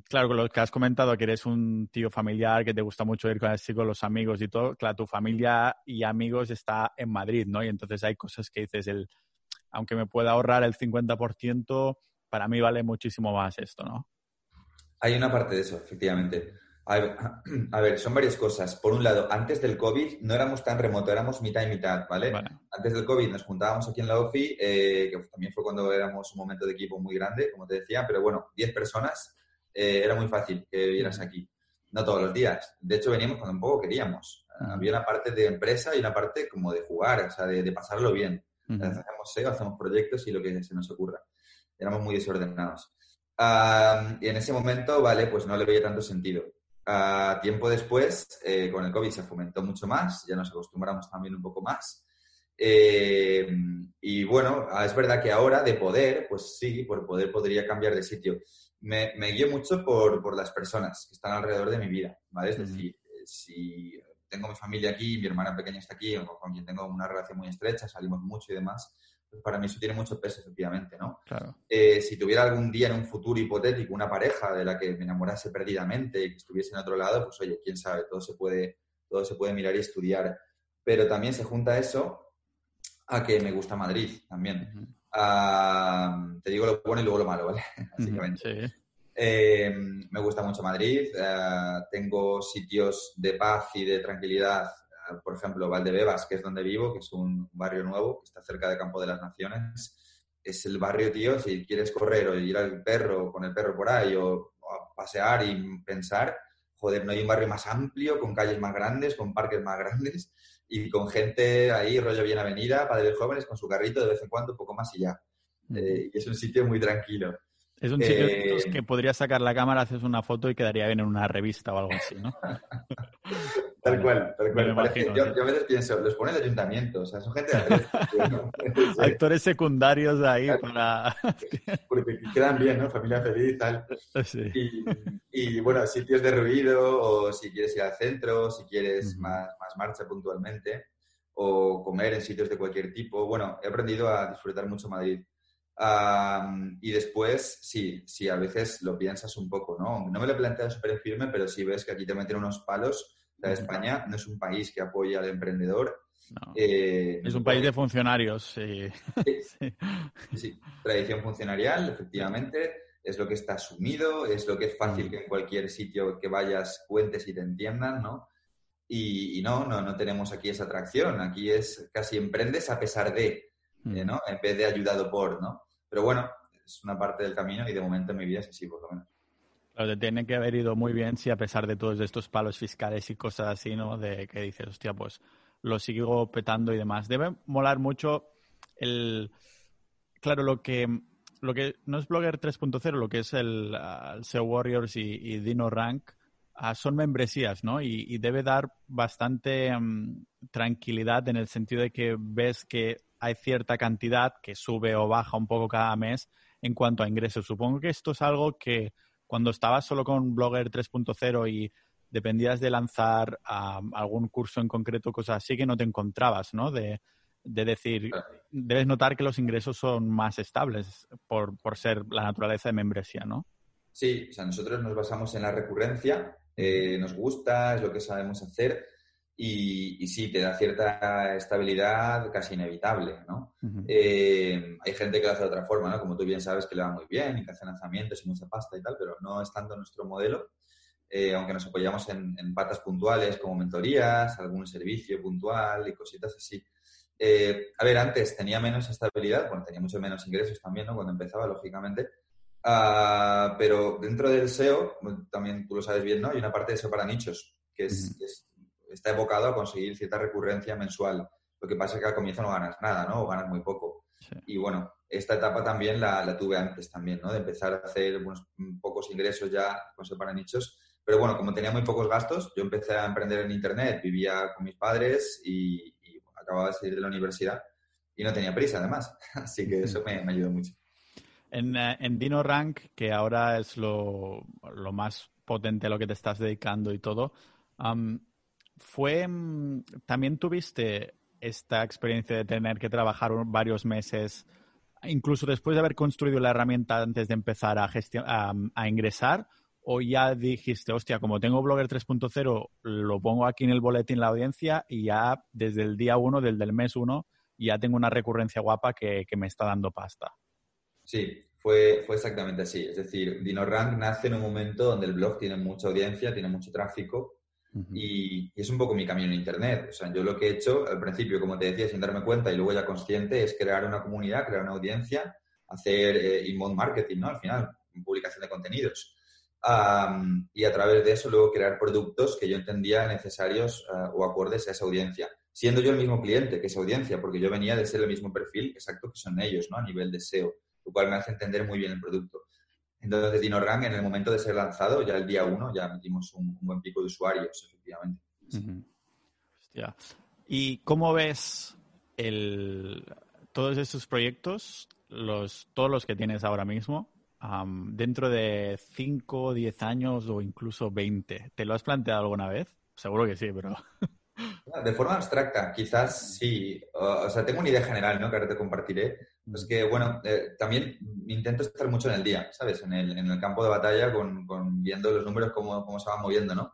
claro, con lo que has comentado, que eres un tío familiar, que te gusta mucho ir con, con los amigos y todo, claro, tu familia y amigos está en Madrid, ¿no? Y entonces hay cosas que dices, el, aunque me pueda ahorrar el 50%, para mí vale muchísimo más esto, ¿no? Hay una parte de eso, efectivamente. A ver, son varias cosas. Por un lado, antes del COVID no éramos tan remoto, éramos mitad y mitad, ¿vale? Antes del COVID nos juntábamos aquí en la OFI, eh, que también fue cuando éramos un momento de equipo muy grande, como te decía, pero bueno, 10 personas, eh, era muy fácil que vivieras aquí. No todos los días. De hecho, veníamos cuando un poco queríamos. Había una parte de empresa y una parte como de jugar, o sea, de, pasarlo bien. Hacemos SEO, hacemos proyectos y lo que se nos ocurra éramos muy desordenados. y en ese momento, vale, pues no le veía tanto sentido. Uh, tiempo después, eh, con el COVID se fomentó mucho más, ya nos acostumbramos también un poco más. Eh, y bueno, ah, es verdad que ahora de poder, pues sí, por poder podría cambiar de sitio. Me, me guío mucho por, por, las personas que están alrededor de mi vida, ¿vale? Es decir, eh, si tengo mi familia aquí, mi hermana pequeña está aquí, con quien tengo una relación muy estrecha, salimos mucho y demás, para mí eso tiene mucho peso, efectivamente, ¿no? Claro. Eh, si tuviera algún día en un futuro hipotético una pareja de la que me enamorase perdidamente y que estuviese en otro lado, pues oye, quién sabe, todo se puede, todo se puede mirar y estudiar. Pero también se junta eso a que me gusta Madrid también. Ah, te digo lo bueno y luego lo malo, ¿vale? Básicamente. Eh, me gusta mucho Madrid. Eh, tengo sitios de paz y de tranquilidad. Por ejemplo, Valdebebas, que es donde vivo, que es un barrio nuevo que está cerca de Campo de las Naciones. Es el barrio, tío, si quieres correr o ir al perro, con el perro por ahí, o, o pasear y pensar, joder, no hay un barrio más amplio, con calles más grandes, con parques más grandes y con gente ahí, rollo bien avenida, padres jóvenes con su carrito de vez en cuando, un poco más y ya. Eh, y es un sitio muy tranquilo. Es un sitio eh, que podrías sacar la cámara, haces una foto y quedaría bien en una revista o algo así, ¿no? tal cual, tal cual. yo, a veces pienso, los pone el ayuntamiento, o sea, son gente de Actores secundarios ahí para... Porque quedan bien, ¿no? Familia feliz, tal. Sí. Y, bueno, sitios de ruido, o si quieres ir al centro, si quieres más, más marcha puntualmente, o comer en sitios de cualquier tipo. Bueno, he aprendido a disfrutar mucho Madrid y después, sí, sí, a veces lo piensas un poco, ¿no? No me lo planteo súper firme, pero si ves que aquí te meten unos palos, España no es un país que apoya al emprendedor. Eh, es un país de funcionarios, sí. Sí. tradición funcionarial, efectivamente, es lo que está asumido, es lo que es fácil que en cualquier sitio que vayas cuentes y te entiendan, ¿no? Y, no, no, no tenemos aquí esa atracción, aquí es casi emprendes a pesar de, eh, ¿no? En vez de ayudado por, ¿no? Pero bueno, es una parte del camino y de momento en mi vida es así, por lo menos. Claro, te tiene que haber ido muy bien si a pesar de todos estos palos fiscales y cosas así, ¿no? De que dices, hostia, pues lo sigo petando y demás. Debe molar mucho el... Claro, lo que, lo que no es Blogger 3.0, lo que es el, SEO Warriors y, Dino Rank, ah, son membresías, ¿no? Y, debe dar bastante mm, tranquilidad en el sentido de que ves que hay cierta cantidad que sube o baja un poco cada mes en cuanto a ingresos. Supongo que esto es algo que cuando estabas solo con Blogger 3.0 y dependías de lanzar algún curso en concreto, cosas así que no te encontrabas, ¿no? De, decir, debes notar que los ingresos son más estables por, ser la naturaleza de membresía, ¿no? Sí, o sea, nosotros nos basamos en la recurrencia, eh, nos gusta, es lo que sabemos hacer y, sí, te da cierta estabilidad casi inevitable, ¿no? Eh, hay gente que lo hace de otra forma, ¿no? Como tú bien sabes que le va muy bien y que hace lanzamientos y mucha pasta y tal, pero no es tanto nuestro modelo, eh, aunque nos apoyamos en, patas puntuales como mentorías, algún servicio puntual y cositas así. Eh, a ver, antes tenía menos estabilidad, bueno, tenía mucho menos ingresos también, ¿no? Cuando empezaba, lógicamente, ah, pero dentro del SEO, también tú lo sabes bien, ¿no? Hay una parte de SEO para nichos, que es está evocado a conseguir cierta recurrencia mensual. Lo que pasa es que al comienzo no ganas nada, ¿no? O ganas muy poco. Y bueno, esta etapa también la, tuve antes también, ¿no? De empezar a hacer unos pocos ingresos ya con para nichos. Pero bueno, como tenía muy pocos gastos, yo empecé a emprender en Internet, vivía con mis padres y, acababa de salir de la universidad y no tenía prisa además. Así que eso me, ayudó mucho. En, eh, en Dino Rank, que ahora es lo, más potente a lo que te estás dedicando y todo, fue, mm, también tuviste esta experiencia de tener que trabajar varios meses, incluso después de haber construido la herramienta antes de empezar a, a, ingresar, o ya dijiste, hostia, como tengo Blogger 3.0, lo pongo aquí en el boletín la audiencia y ya desde el día 1, desde el mes 1, ya tengo una recurrencia guapa que, me está dando pasta. Sí, fue, fue exactamente así. Es decir, DinoRank nace en un momento donde el blog tiene mucha audiencia, tiene mucho tráfico y, es un poco mi camino en Internet. O sea, yo lo que he hecho al principio, como te decía, sin darme cuenta y luego ya consciente, es crear una comunidad, crear una audiencia, hacer eh, inbound marketing, ¿no? Al final, publicación de contenidos. y a través de eso luego crear productos que yo entendía necesarios ah, o acordes a esa audiencia. Siendo yo el mismo cliente que esa audiencia, porque yo venía de ser el mismo perfil exacto que son ellos, ¿no? A nivel de SEO, lo cual me hace entender muy bien el producto. Entonces, DinoRank, en el momento de ser lanzado, ya el día uno, ya metimos un, buen pico de usuarios, efectivamente. Hostia. ¿Y cómo ves el, todos estos proyectos, los, todos los que tienes ahora mismo, dentro de 5, 10 años o incluso 20? ¿Te lo has planteado alguna vez? Seguro que sí, pero... De forma abstracta, quizás sí. O, sea, tengo una idea general, ¿no? Que ahora te compartiré. Es que, bueno, eh, también intento estar mucho en el día, ¿sabes? En el, en el campo de batalla con, con, viendo los números, cómo, cómo se van moviendo, ¿no?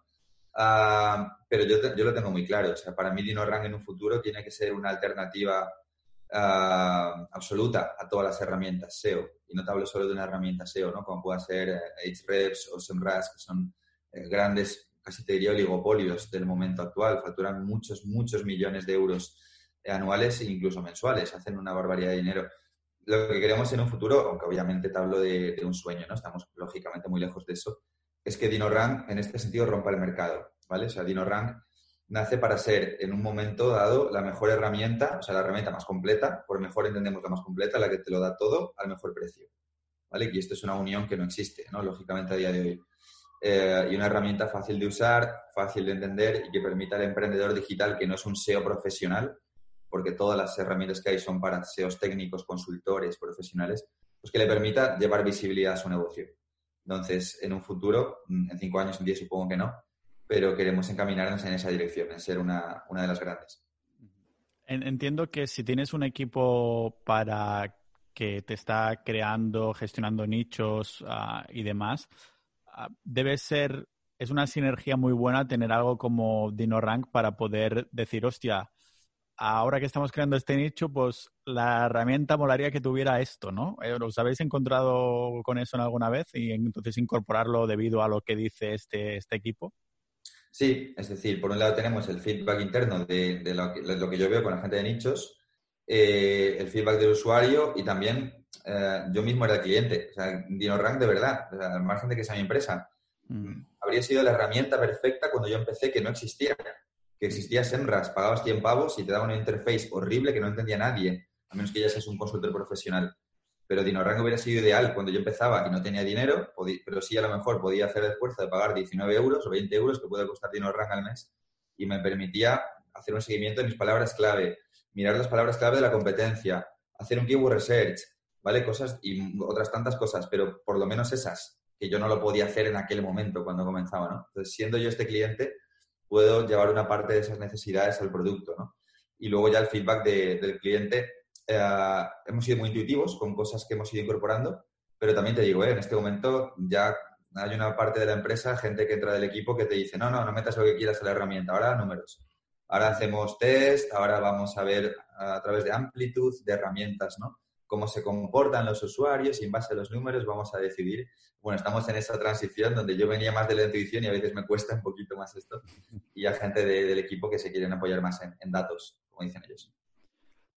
Ah, pero yo, yo lo tengo muy claro. O sea, para mí DinoRank en un futuro tiene que ser una alternativa ah, absoluta a todas las herramientas SEO. Y no te hablo solo de una herramienta SEO, ¿no? Como pueda ser eh, Ahrefs o SEMrush, que son eh, grandes, casi te diría, oligopolios del momento actual. Facturan muchos, muchos millones de euros anuales e incluso mensuales. Hacen una barbaridad de dinero. Lo que queremos en un futuro, aunque obviamente te hablo de, un sueño, ¿no? Estamos lógicamente muy lejos de eso, es que DinoRank en este sentido rompa el mercado, ¿vale? O sea, DinoRank nace para ser en un momento dado la mejor herramienta, o sea, la herramienta más completa, por mejor entendemos la más completa, la que te lo da todo al mejor precio, ¿vale? Y esto es una unión que no existe, ¿no? Lógicamente a día de hoy. Eh, y una herramienta fácil de usar, fácil de entender y que permita al emprendedor digital que no es un SEO profesional, porque todas las herramientas que hay son para SEOs técnicos, consultores, profesionales, pues que le permita llevar visibilidad a su negocio. Entonces, en un futuro, mm, en cinco años, en diez supongo que no, pero queremos encaminarnos en esa dirección, en ser una, una de las grandes. Entiendo que si tienes un equipo para que te está creando, gestionando nichos uh, y demás, uh, debe ser, es una sinergia muy buena tener algo como DinoRank para poder decir, hostia, ahora que estamos creando este nicho, pues la herramienta molaría que tuviera esto, ¿no? Eh, ¿Os habéis encontrado con eso en alguna vez y entonces incorporarlo debido a lo que dice este, este equipo? Sí, es decir, por un lado tenemos el feedback interno de, de, lo, que, de lo, que, yo veo con la gente de nichos, eh, el feedback del usuario y también eh, yo mismo era el cliente. O sea, DinoRank de verdad, o sea, al margen de que sea mi empresa, mm. habría sido la herramienta perfecta cuando yo empecé que no existía que existía Semras, pagabas 100 pavos y te daba una interface horrible que no entendía nadie, a menos que ya seas un consultor profesional. Pero DinoRank hubiera sido ideal cuando yo empezaba y no tenía dinero, pero sí a lo mejor podía hacer el esfuerzo de pagar 19 euros o 20 euros que puede costar DinoRank al mes y me permitía hacer un seguimiento de mis palabras clave, mirar las palabras clave de la competencia, hacer un keyword research, ¿vale? Cosas y otras tantas cosas, pero por lo menos esas, que yo no lo podía hacer en aquel momento cuando comenzaba, ¿no? Entonces, siendo yo este cliente, puedo llevar una parte de esas necesidades al producto, ¿no? Y luego ya el feedback de, del cliente. Eh, hemos sido muy intuitivos con cosas que hemos ido incorporando, pero también te digo, eh, en este momento ya hay una parte de la empresa, gente que entra del equipo que te dice, no, no, no metas lo que quieras en la herramienta, ahora números. Ahora hacemos test, ahora vamos a ver a través de amplitud, de herramientas, ¿no? Cómo se comportan los usuarios y en base a los números vamos a decidir bueno, estamos en esa transición donde yo venía más de la intuición y a veces me cuesta un poquito más esto. Y hay gente de, del equipo que se quieren apoyar más en, en, datos, como dicen ellos.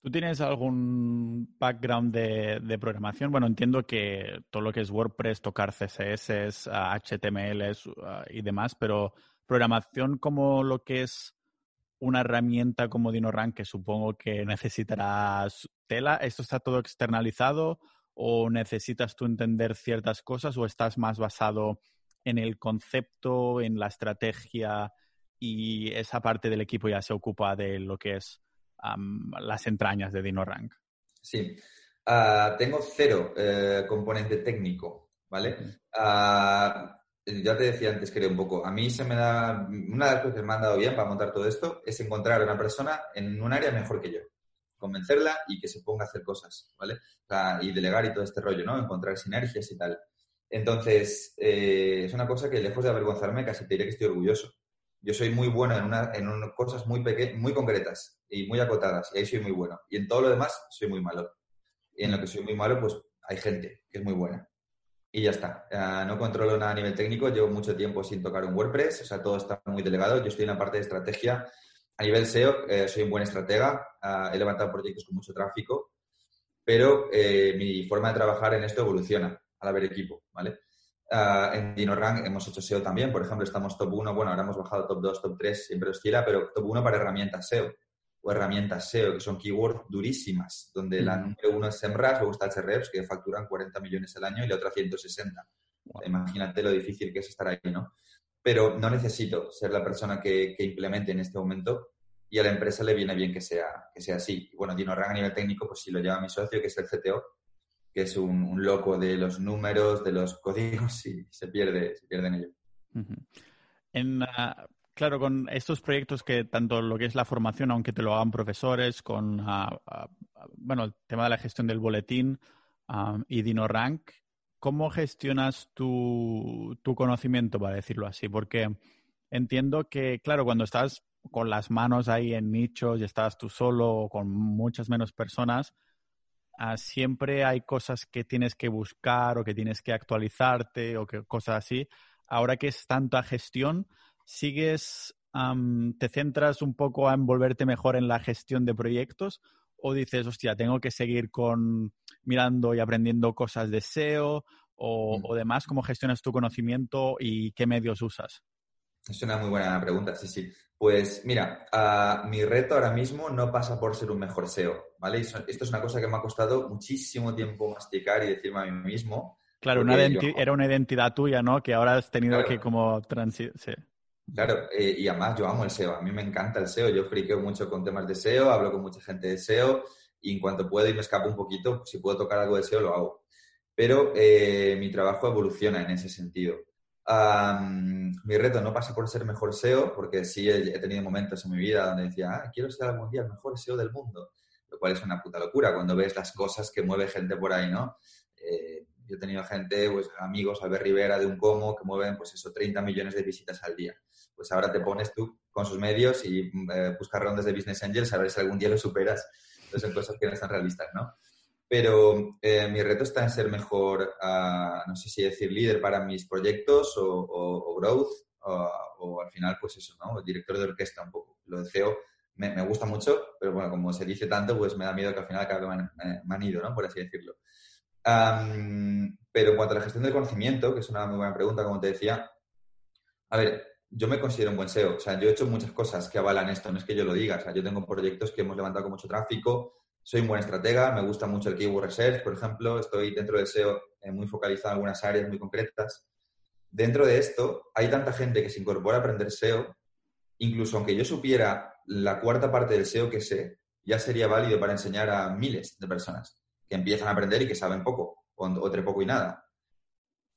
¿Tú tienes algún background de, de, programación? Bueno, entiendo que todo lo que es WordPress, tocar CSS, HTML uh, y demás, pero programación como lo que es una herramienta como DinoRank, que supongo que necesitarás tela, ¿esto está todo externalizado o necesitas tú entender ciertas cosas o estás más basado en el concepto, en la estrategia y esa parte del equipo ya se ocupa de lo que es um, las entrañas de DinoRank? Sí, uh, tengo cero uh, componente técnico, ¿vale? Uh, ya te decía antes, creo un poco, a mí se me da, una de las cosas que me han dado bien para montar todo esto es encontrar a una persona en un área mejor que yo convencerla y que se ponga a hacer cosas, ¿vale? O sea, y delegar y todo este rollo, ¿no? Encontrar sinergias y tal. Entonces, eh, es una cosa que lejos de avergonzarme, casi te diré que estoy orgulloso. Yo soy muy bueno en, una, en una, cosas muy pequeñas, muy concretas y muy acotadas, y ahí soy muy bueno. Y en todo lo demás soy muy malo. Y en lo que soy muy malo, pues hay gente que es muy buena. Y ya está. Uh, no controlo nada a nivel técnico, llevo mucho tiempo sin tocar un WordPress, o sea, todo está muy delegado. Yo estoy en la parte de estrategia a nivel SEO, eh, soy un buen estratega, uh, he levantado proyectos con mucho tráfico, pero eh, mi forma de trabajar en esto evoluciona al haber equipo, ¿vale? Uh, en DinoRank hemos hecho SEO también, por ejemplo, estamos top 1, bueno, ahora hemos bajado top 2, top 3, siempre oscila, pero top 1 para herramientas SEO o herramientas SEO, que son keywords durísimas, donde la número uno es SEMrush, luego está HREPS, que facturan 40 millones al año y la otra 160. Wow. Imagínate lo difícil que es estar ahí, ¿no? Pero no necesito ser la persona que, que implemente en este momento y a la empresa le viene bien que sea, que sea así. Y bueno, DinoRank a nivel técnico, pues sí lo lleva mi socio, que es el CTO, que es un, un loco de los números, de los códigos y se pierde, se pierde en ello. Uh -huh. en, uh, claro, con estos proyectos que tanto lo que es la formación, aunque te lo hagan profesores, con, uh, bueno, el tema de la gestión del boletín y DinoRank, ¿cómo gestionas tu, tu conocimiento, para decirlo así? Porque entiendo que, claro, cuando estás con las manos ahí en nichos y estás tú solo o con muchas menos personas, ah, siempre hay cosas que tienes que buscar o que tienes que actualizarte o que cosas así. Ahora que es tanta gestión, ¿sigues, te centras un poco a envolverte mejor en la gestión de proyectos o dices, hostia, tengo que seguir con mirando y aprendiendo cosas de SEO o, mm. o demás? ¿Cómo gestionas tu conocimiento y qué medios usas? Es una muy buena pregunta, sí, sí. Pues mira, ah, mi reto ahora mismo no pasa por ser un mejor SEO, ¿vale? esto es una cosa que me ha costado muchísimo tiempo masticar y decirme a mí mismo. Claro, una era una identidad tuya, ¿no? Que ahora has tenido que como. Sí. Claro, eh, y además yo amo el SEO, a mí me encanta el SEO, yo friqueo mucho con temas de SEO, hablo con mucha gente de SEO y en cuanto puedo y me escapo un poquito, si puedo tocar algo de SEO lo hago. Pero eh, mi trabajo evoluciona en ese sentido mi reto no pasa por ser mejor SEO, porque sí he, tenido momentos en mi vida donde decía, ah, quiero ser algún día el mejor SEO del mundo, lo cual es una puta locura cuando ves las cosas que mueve gente por ahí, ¿no? Eh, yo he tenido gente, pues amigos, Albert Rivera de un Como, que mueven, pues eso, 30 millones de visitas al día. Pues ahora te pones tú con sus medios y eh, buscas rondas de Business Angels a ver si algún día lo superas. Entonces son cosas que no están realistas, ¿no? pero eh, mi reto está en ser mejor, ah, no sé si decir líder para mis proyectos o, growth, o, al final, pues eso, ¿no? Director de orquesta un poco. Lo deseo, me, me, gusta mucho, pero bueno, como se dice tanto, pues me da miedo que al final acabe man, manido, ¿no? Por así decirlo. pero en cuanto a la gestión del conocimiento, que es una muy buena pregunta, como te decía, a ver, yo me considero un buen SEO. O sea, yo he hecho muchas cosas que avalan esto, no es que yo lo diga. O sea, yo tengo proyectos que hemos levantado con mucho tráfico, soy un buen estratega, me gusta mucho el keyword research, por ejemplo, estoy dentro del SEO eh, muy focalizado en algunas áreas muy concretas. Dentro de esto, hay tanta gente que se incorpora a aprender SEO, incluso aunque yo supiera la cuarta parte del SEO que sé, ya sería válido para enseñar a miles de personas que empiezan a aprender y que saben poco, o entre poco y nada.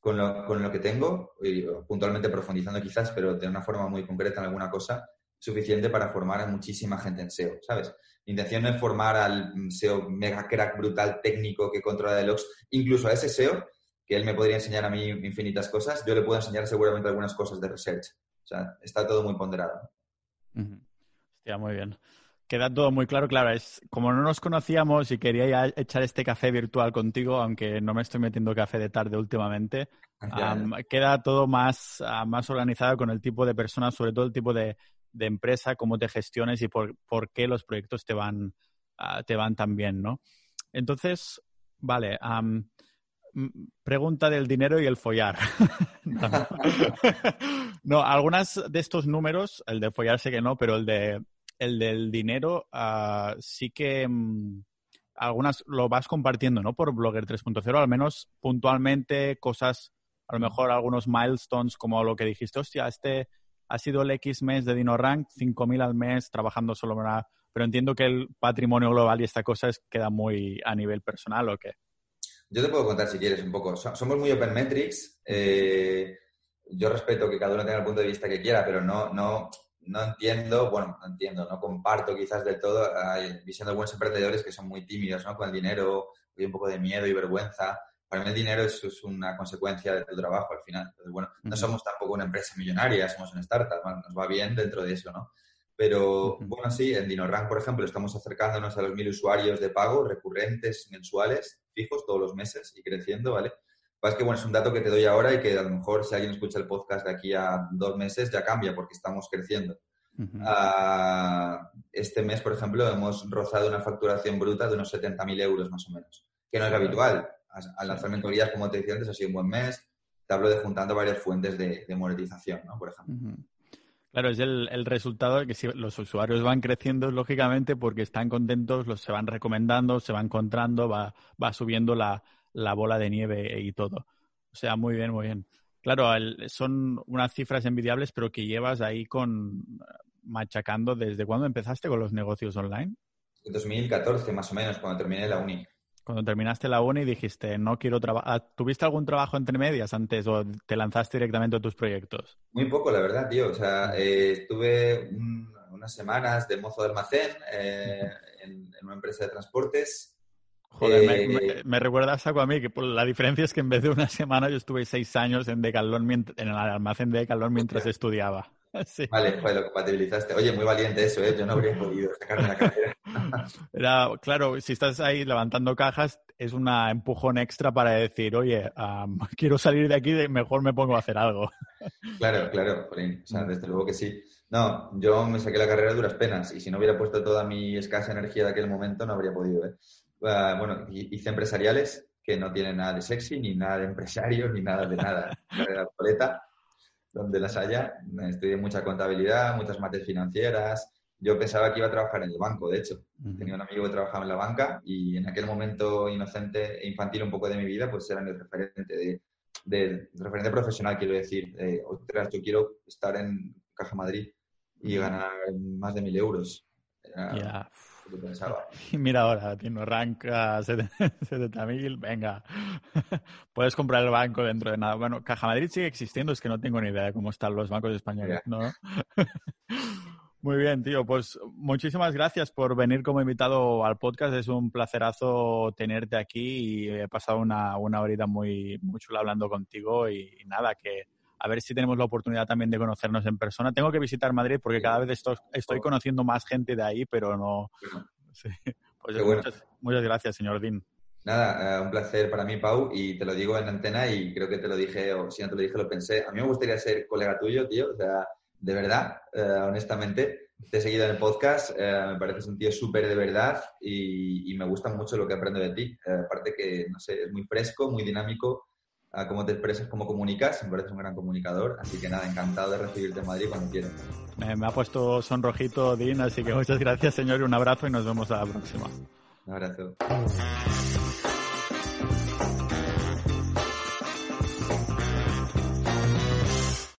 Con lo, con lo que tengo, y puntualmente profundizando quizás, pero de una forma muy concreta en alguna cosa, suficiente para formar a muchísima gente en SEO, ¿sabes? Mi intención no es formar al SEO mega crack brutal técnico que controla de logs, incluso a ese SEO, que él me podría enseñar a mí infinitas cosas, yo le puedo enseñar seguramente algunas cosas de research. O sea, está todo muy ponderado. Hostia, muy bien. Queda todo muy claro, claro, es como no nos conocíamos y quería ya echar este café virtual contigo, aunque no me estoy metiendo café de tarde últimamente, queda todo más, ah, más organizado con el tipo de personas, sobre todo el tipo de, de empresa, cómo te gestiones y por, por qué los proyectos te van, uh, te van tan bien, ¿no? Entonces, vale, um, pregunta del dinero y el follar. no, algunas de estos números, el de follar sé que no, pero el de el del dinero uh, sí que um, algunas lo vas compartiendo, ¿no? Por Blogger 3.0, al menos puntualmente cosas, a lo mejor algunos milestones como lo que dijiste, hostia, este ha sido el X mes de DinoRank, 5.000 al mes trabajando solo una... Pero entiendo que el patrimonio global y esta cosa es, queda muy a nivel personal o qué. Yo te puedo contar si quieres un poco. Somos muy open metrics. Eh, yo respeto que cada uno tenga el punto de vista que quiera, pero no, no, no entiendo, bueno, no entiendo, no comparto quizás del todo. Hay visión de buenos emprendedores que son muy tímidos ¿no? con el dinero, hay un poco de miedo y vergüenza para mí el dinero es, una consecuencia de tu trabajo al final. Entonces, bueno, no somos tampoco una empresa millonaria, somos una startup, nos va bien dentro de eso, ¿no? Pero, bueno, sí, en DinoRank, por ejemplo, estamos acercándonos a los mil usuarios de pago recurrentes, mensuales, fijos, todos los meses y creciendo, ¿vale? Pues que, bueno, es un dato que te doy ahora y que a lo mejor si alguien escucha el podcast de aquí a dos meses ya cambia porque estamos creciendo. Ah, este mes, por ejemplo, hemos rozado una facturación bruta de unos 70.000 euros más o menos, que no es habitual al lanzar mentorías, como te decía antes, ha sido un buen mes. Te hablo de juntando varias fuentes de, monetización, ¿no? Por ejemplo. Claro, es el, resultado de que si los usuarios van creciendo, lógicamente, porque están contentos, los se van recomendando, se va encontrando, va, va subiendo la, bola de nieve y todo. O sea, muy bien, muy bien. Claro, son unas cifras envidiables, pero que llevas ahí con machacando desde cuándo empezaste con los negocios online. 2014, más o menos, cuando terminé la uni. Cuando terminaste la uni dijiste, no quiero trabajar. Ah, ¿Tuviste algún trabajo entre medias antes o te lanzaste directamente a tus proyectos? Muy poco, la verdad, tío. O sea, eh, estuve unas semanas de mozo de almacén eh, en, una empresa de transportes. Joder, me, eh, me, recuerda algo a mí, que la diferencia es que en vez de una semana yo estuve seis años en Decathlon, en el almacén de Decathlon mientras estudiaba. Vale, pues lo compatibilizaste. Oye, muy valiente eso, ¿eh? Yo no habría podido sacarme la carrera. Era, claro, si estás ahí levantando cajas, es un empujón extra para decir, oye, quiero salir de aquí, mejor me pongo a hacer algo. Claro, claro, O sea, desde luego que sí. No, yo me saqué la carrera de duras penas y si no hubiera puesto toda mi escasa energía de aquel momento no habría podido. ¿eh? Ah, bueno, hice empresariales que no tienen nada de sexy, ni nada de empresario, ni nada de nada. Carrera poleta, donde las haya. Estudié mucha contabilidad, muchas mates financieras. Yo pensaba que iba a trabajar en el banco, de hecho. Tenía un amigo que trabajaba en la banca y en aquel momento inocente e infantil un poco de mi vida, pues era el referente de, de referente profesional, quiero decir. Eh, yo quiero estar en Caja Madrid y ganar más de mil euros. Ya. Y mira ahora, tiene arranca 70.000, venga, puedes comprar el banco dentro de nada. Bueno, Caja Madrid sigue existiendo, es que no tengo ni idea de cómo están los bancos españoles, ¿no? Muy bien, tío. Pues muchísimas gracias por venir como invitado al podcast. Es un placerazo tenerte aquí y he pasado una, una horita muy, muy chula hablando contigo y nada, que a ver si tenemos la oportunidad también de conocernos en persona. Tengo que visitar Madrid porque cada vez estoy, conociendo más gente de ahí, pero no. Pues muchas, gracias, señor Dean. Nada, eh, un placer para mí, Pau, y te lo digo en antena y creo que te lo dije, o si no te lo dije, lo pensé. A mí me gustaría ser colega tuyo, tío, o sea, de verdad, eh, honestamente. Te he seguido en el podcast, eh, me pareces un tío súper de verdad y, y, me gusta mucho lo que aprendo de ti. aparte que, no sé, es muy fresco, muy dinámico a cómo te expresas, cómo comunicas. Me parece un gran comunicador. Así que nada, encantado de recibirte en Madrid cuando quieras. Me, ha puesto sonrojito, Dean, así que muchas gracias, señor, un abrazo y nos vemos a la próxima. Un abrazo.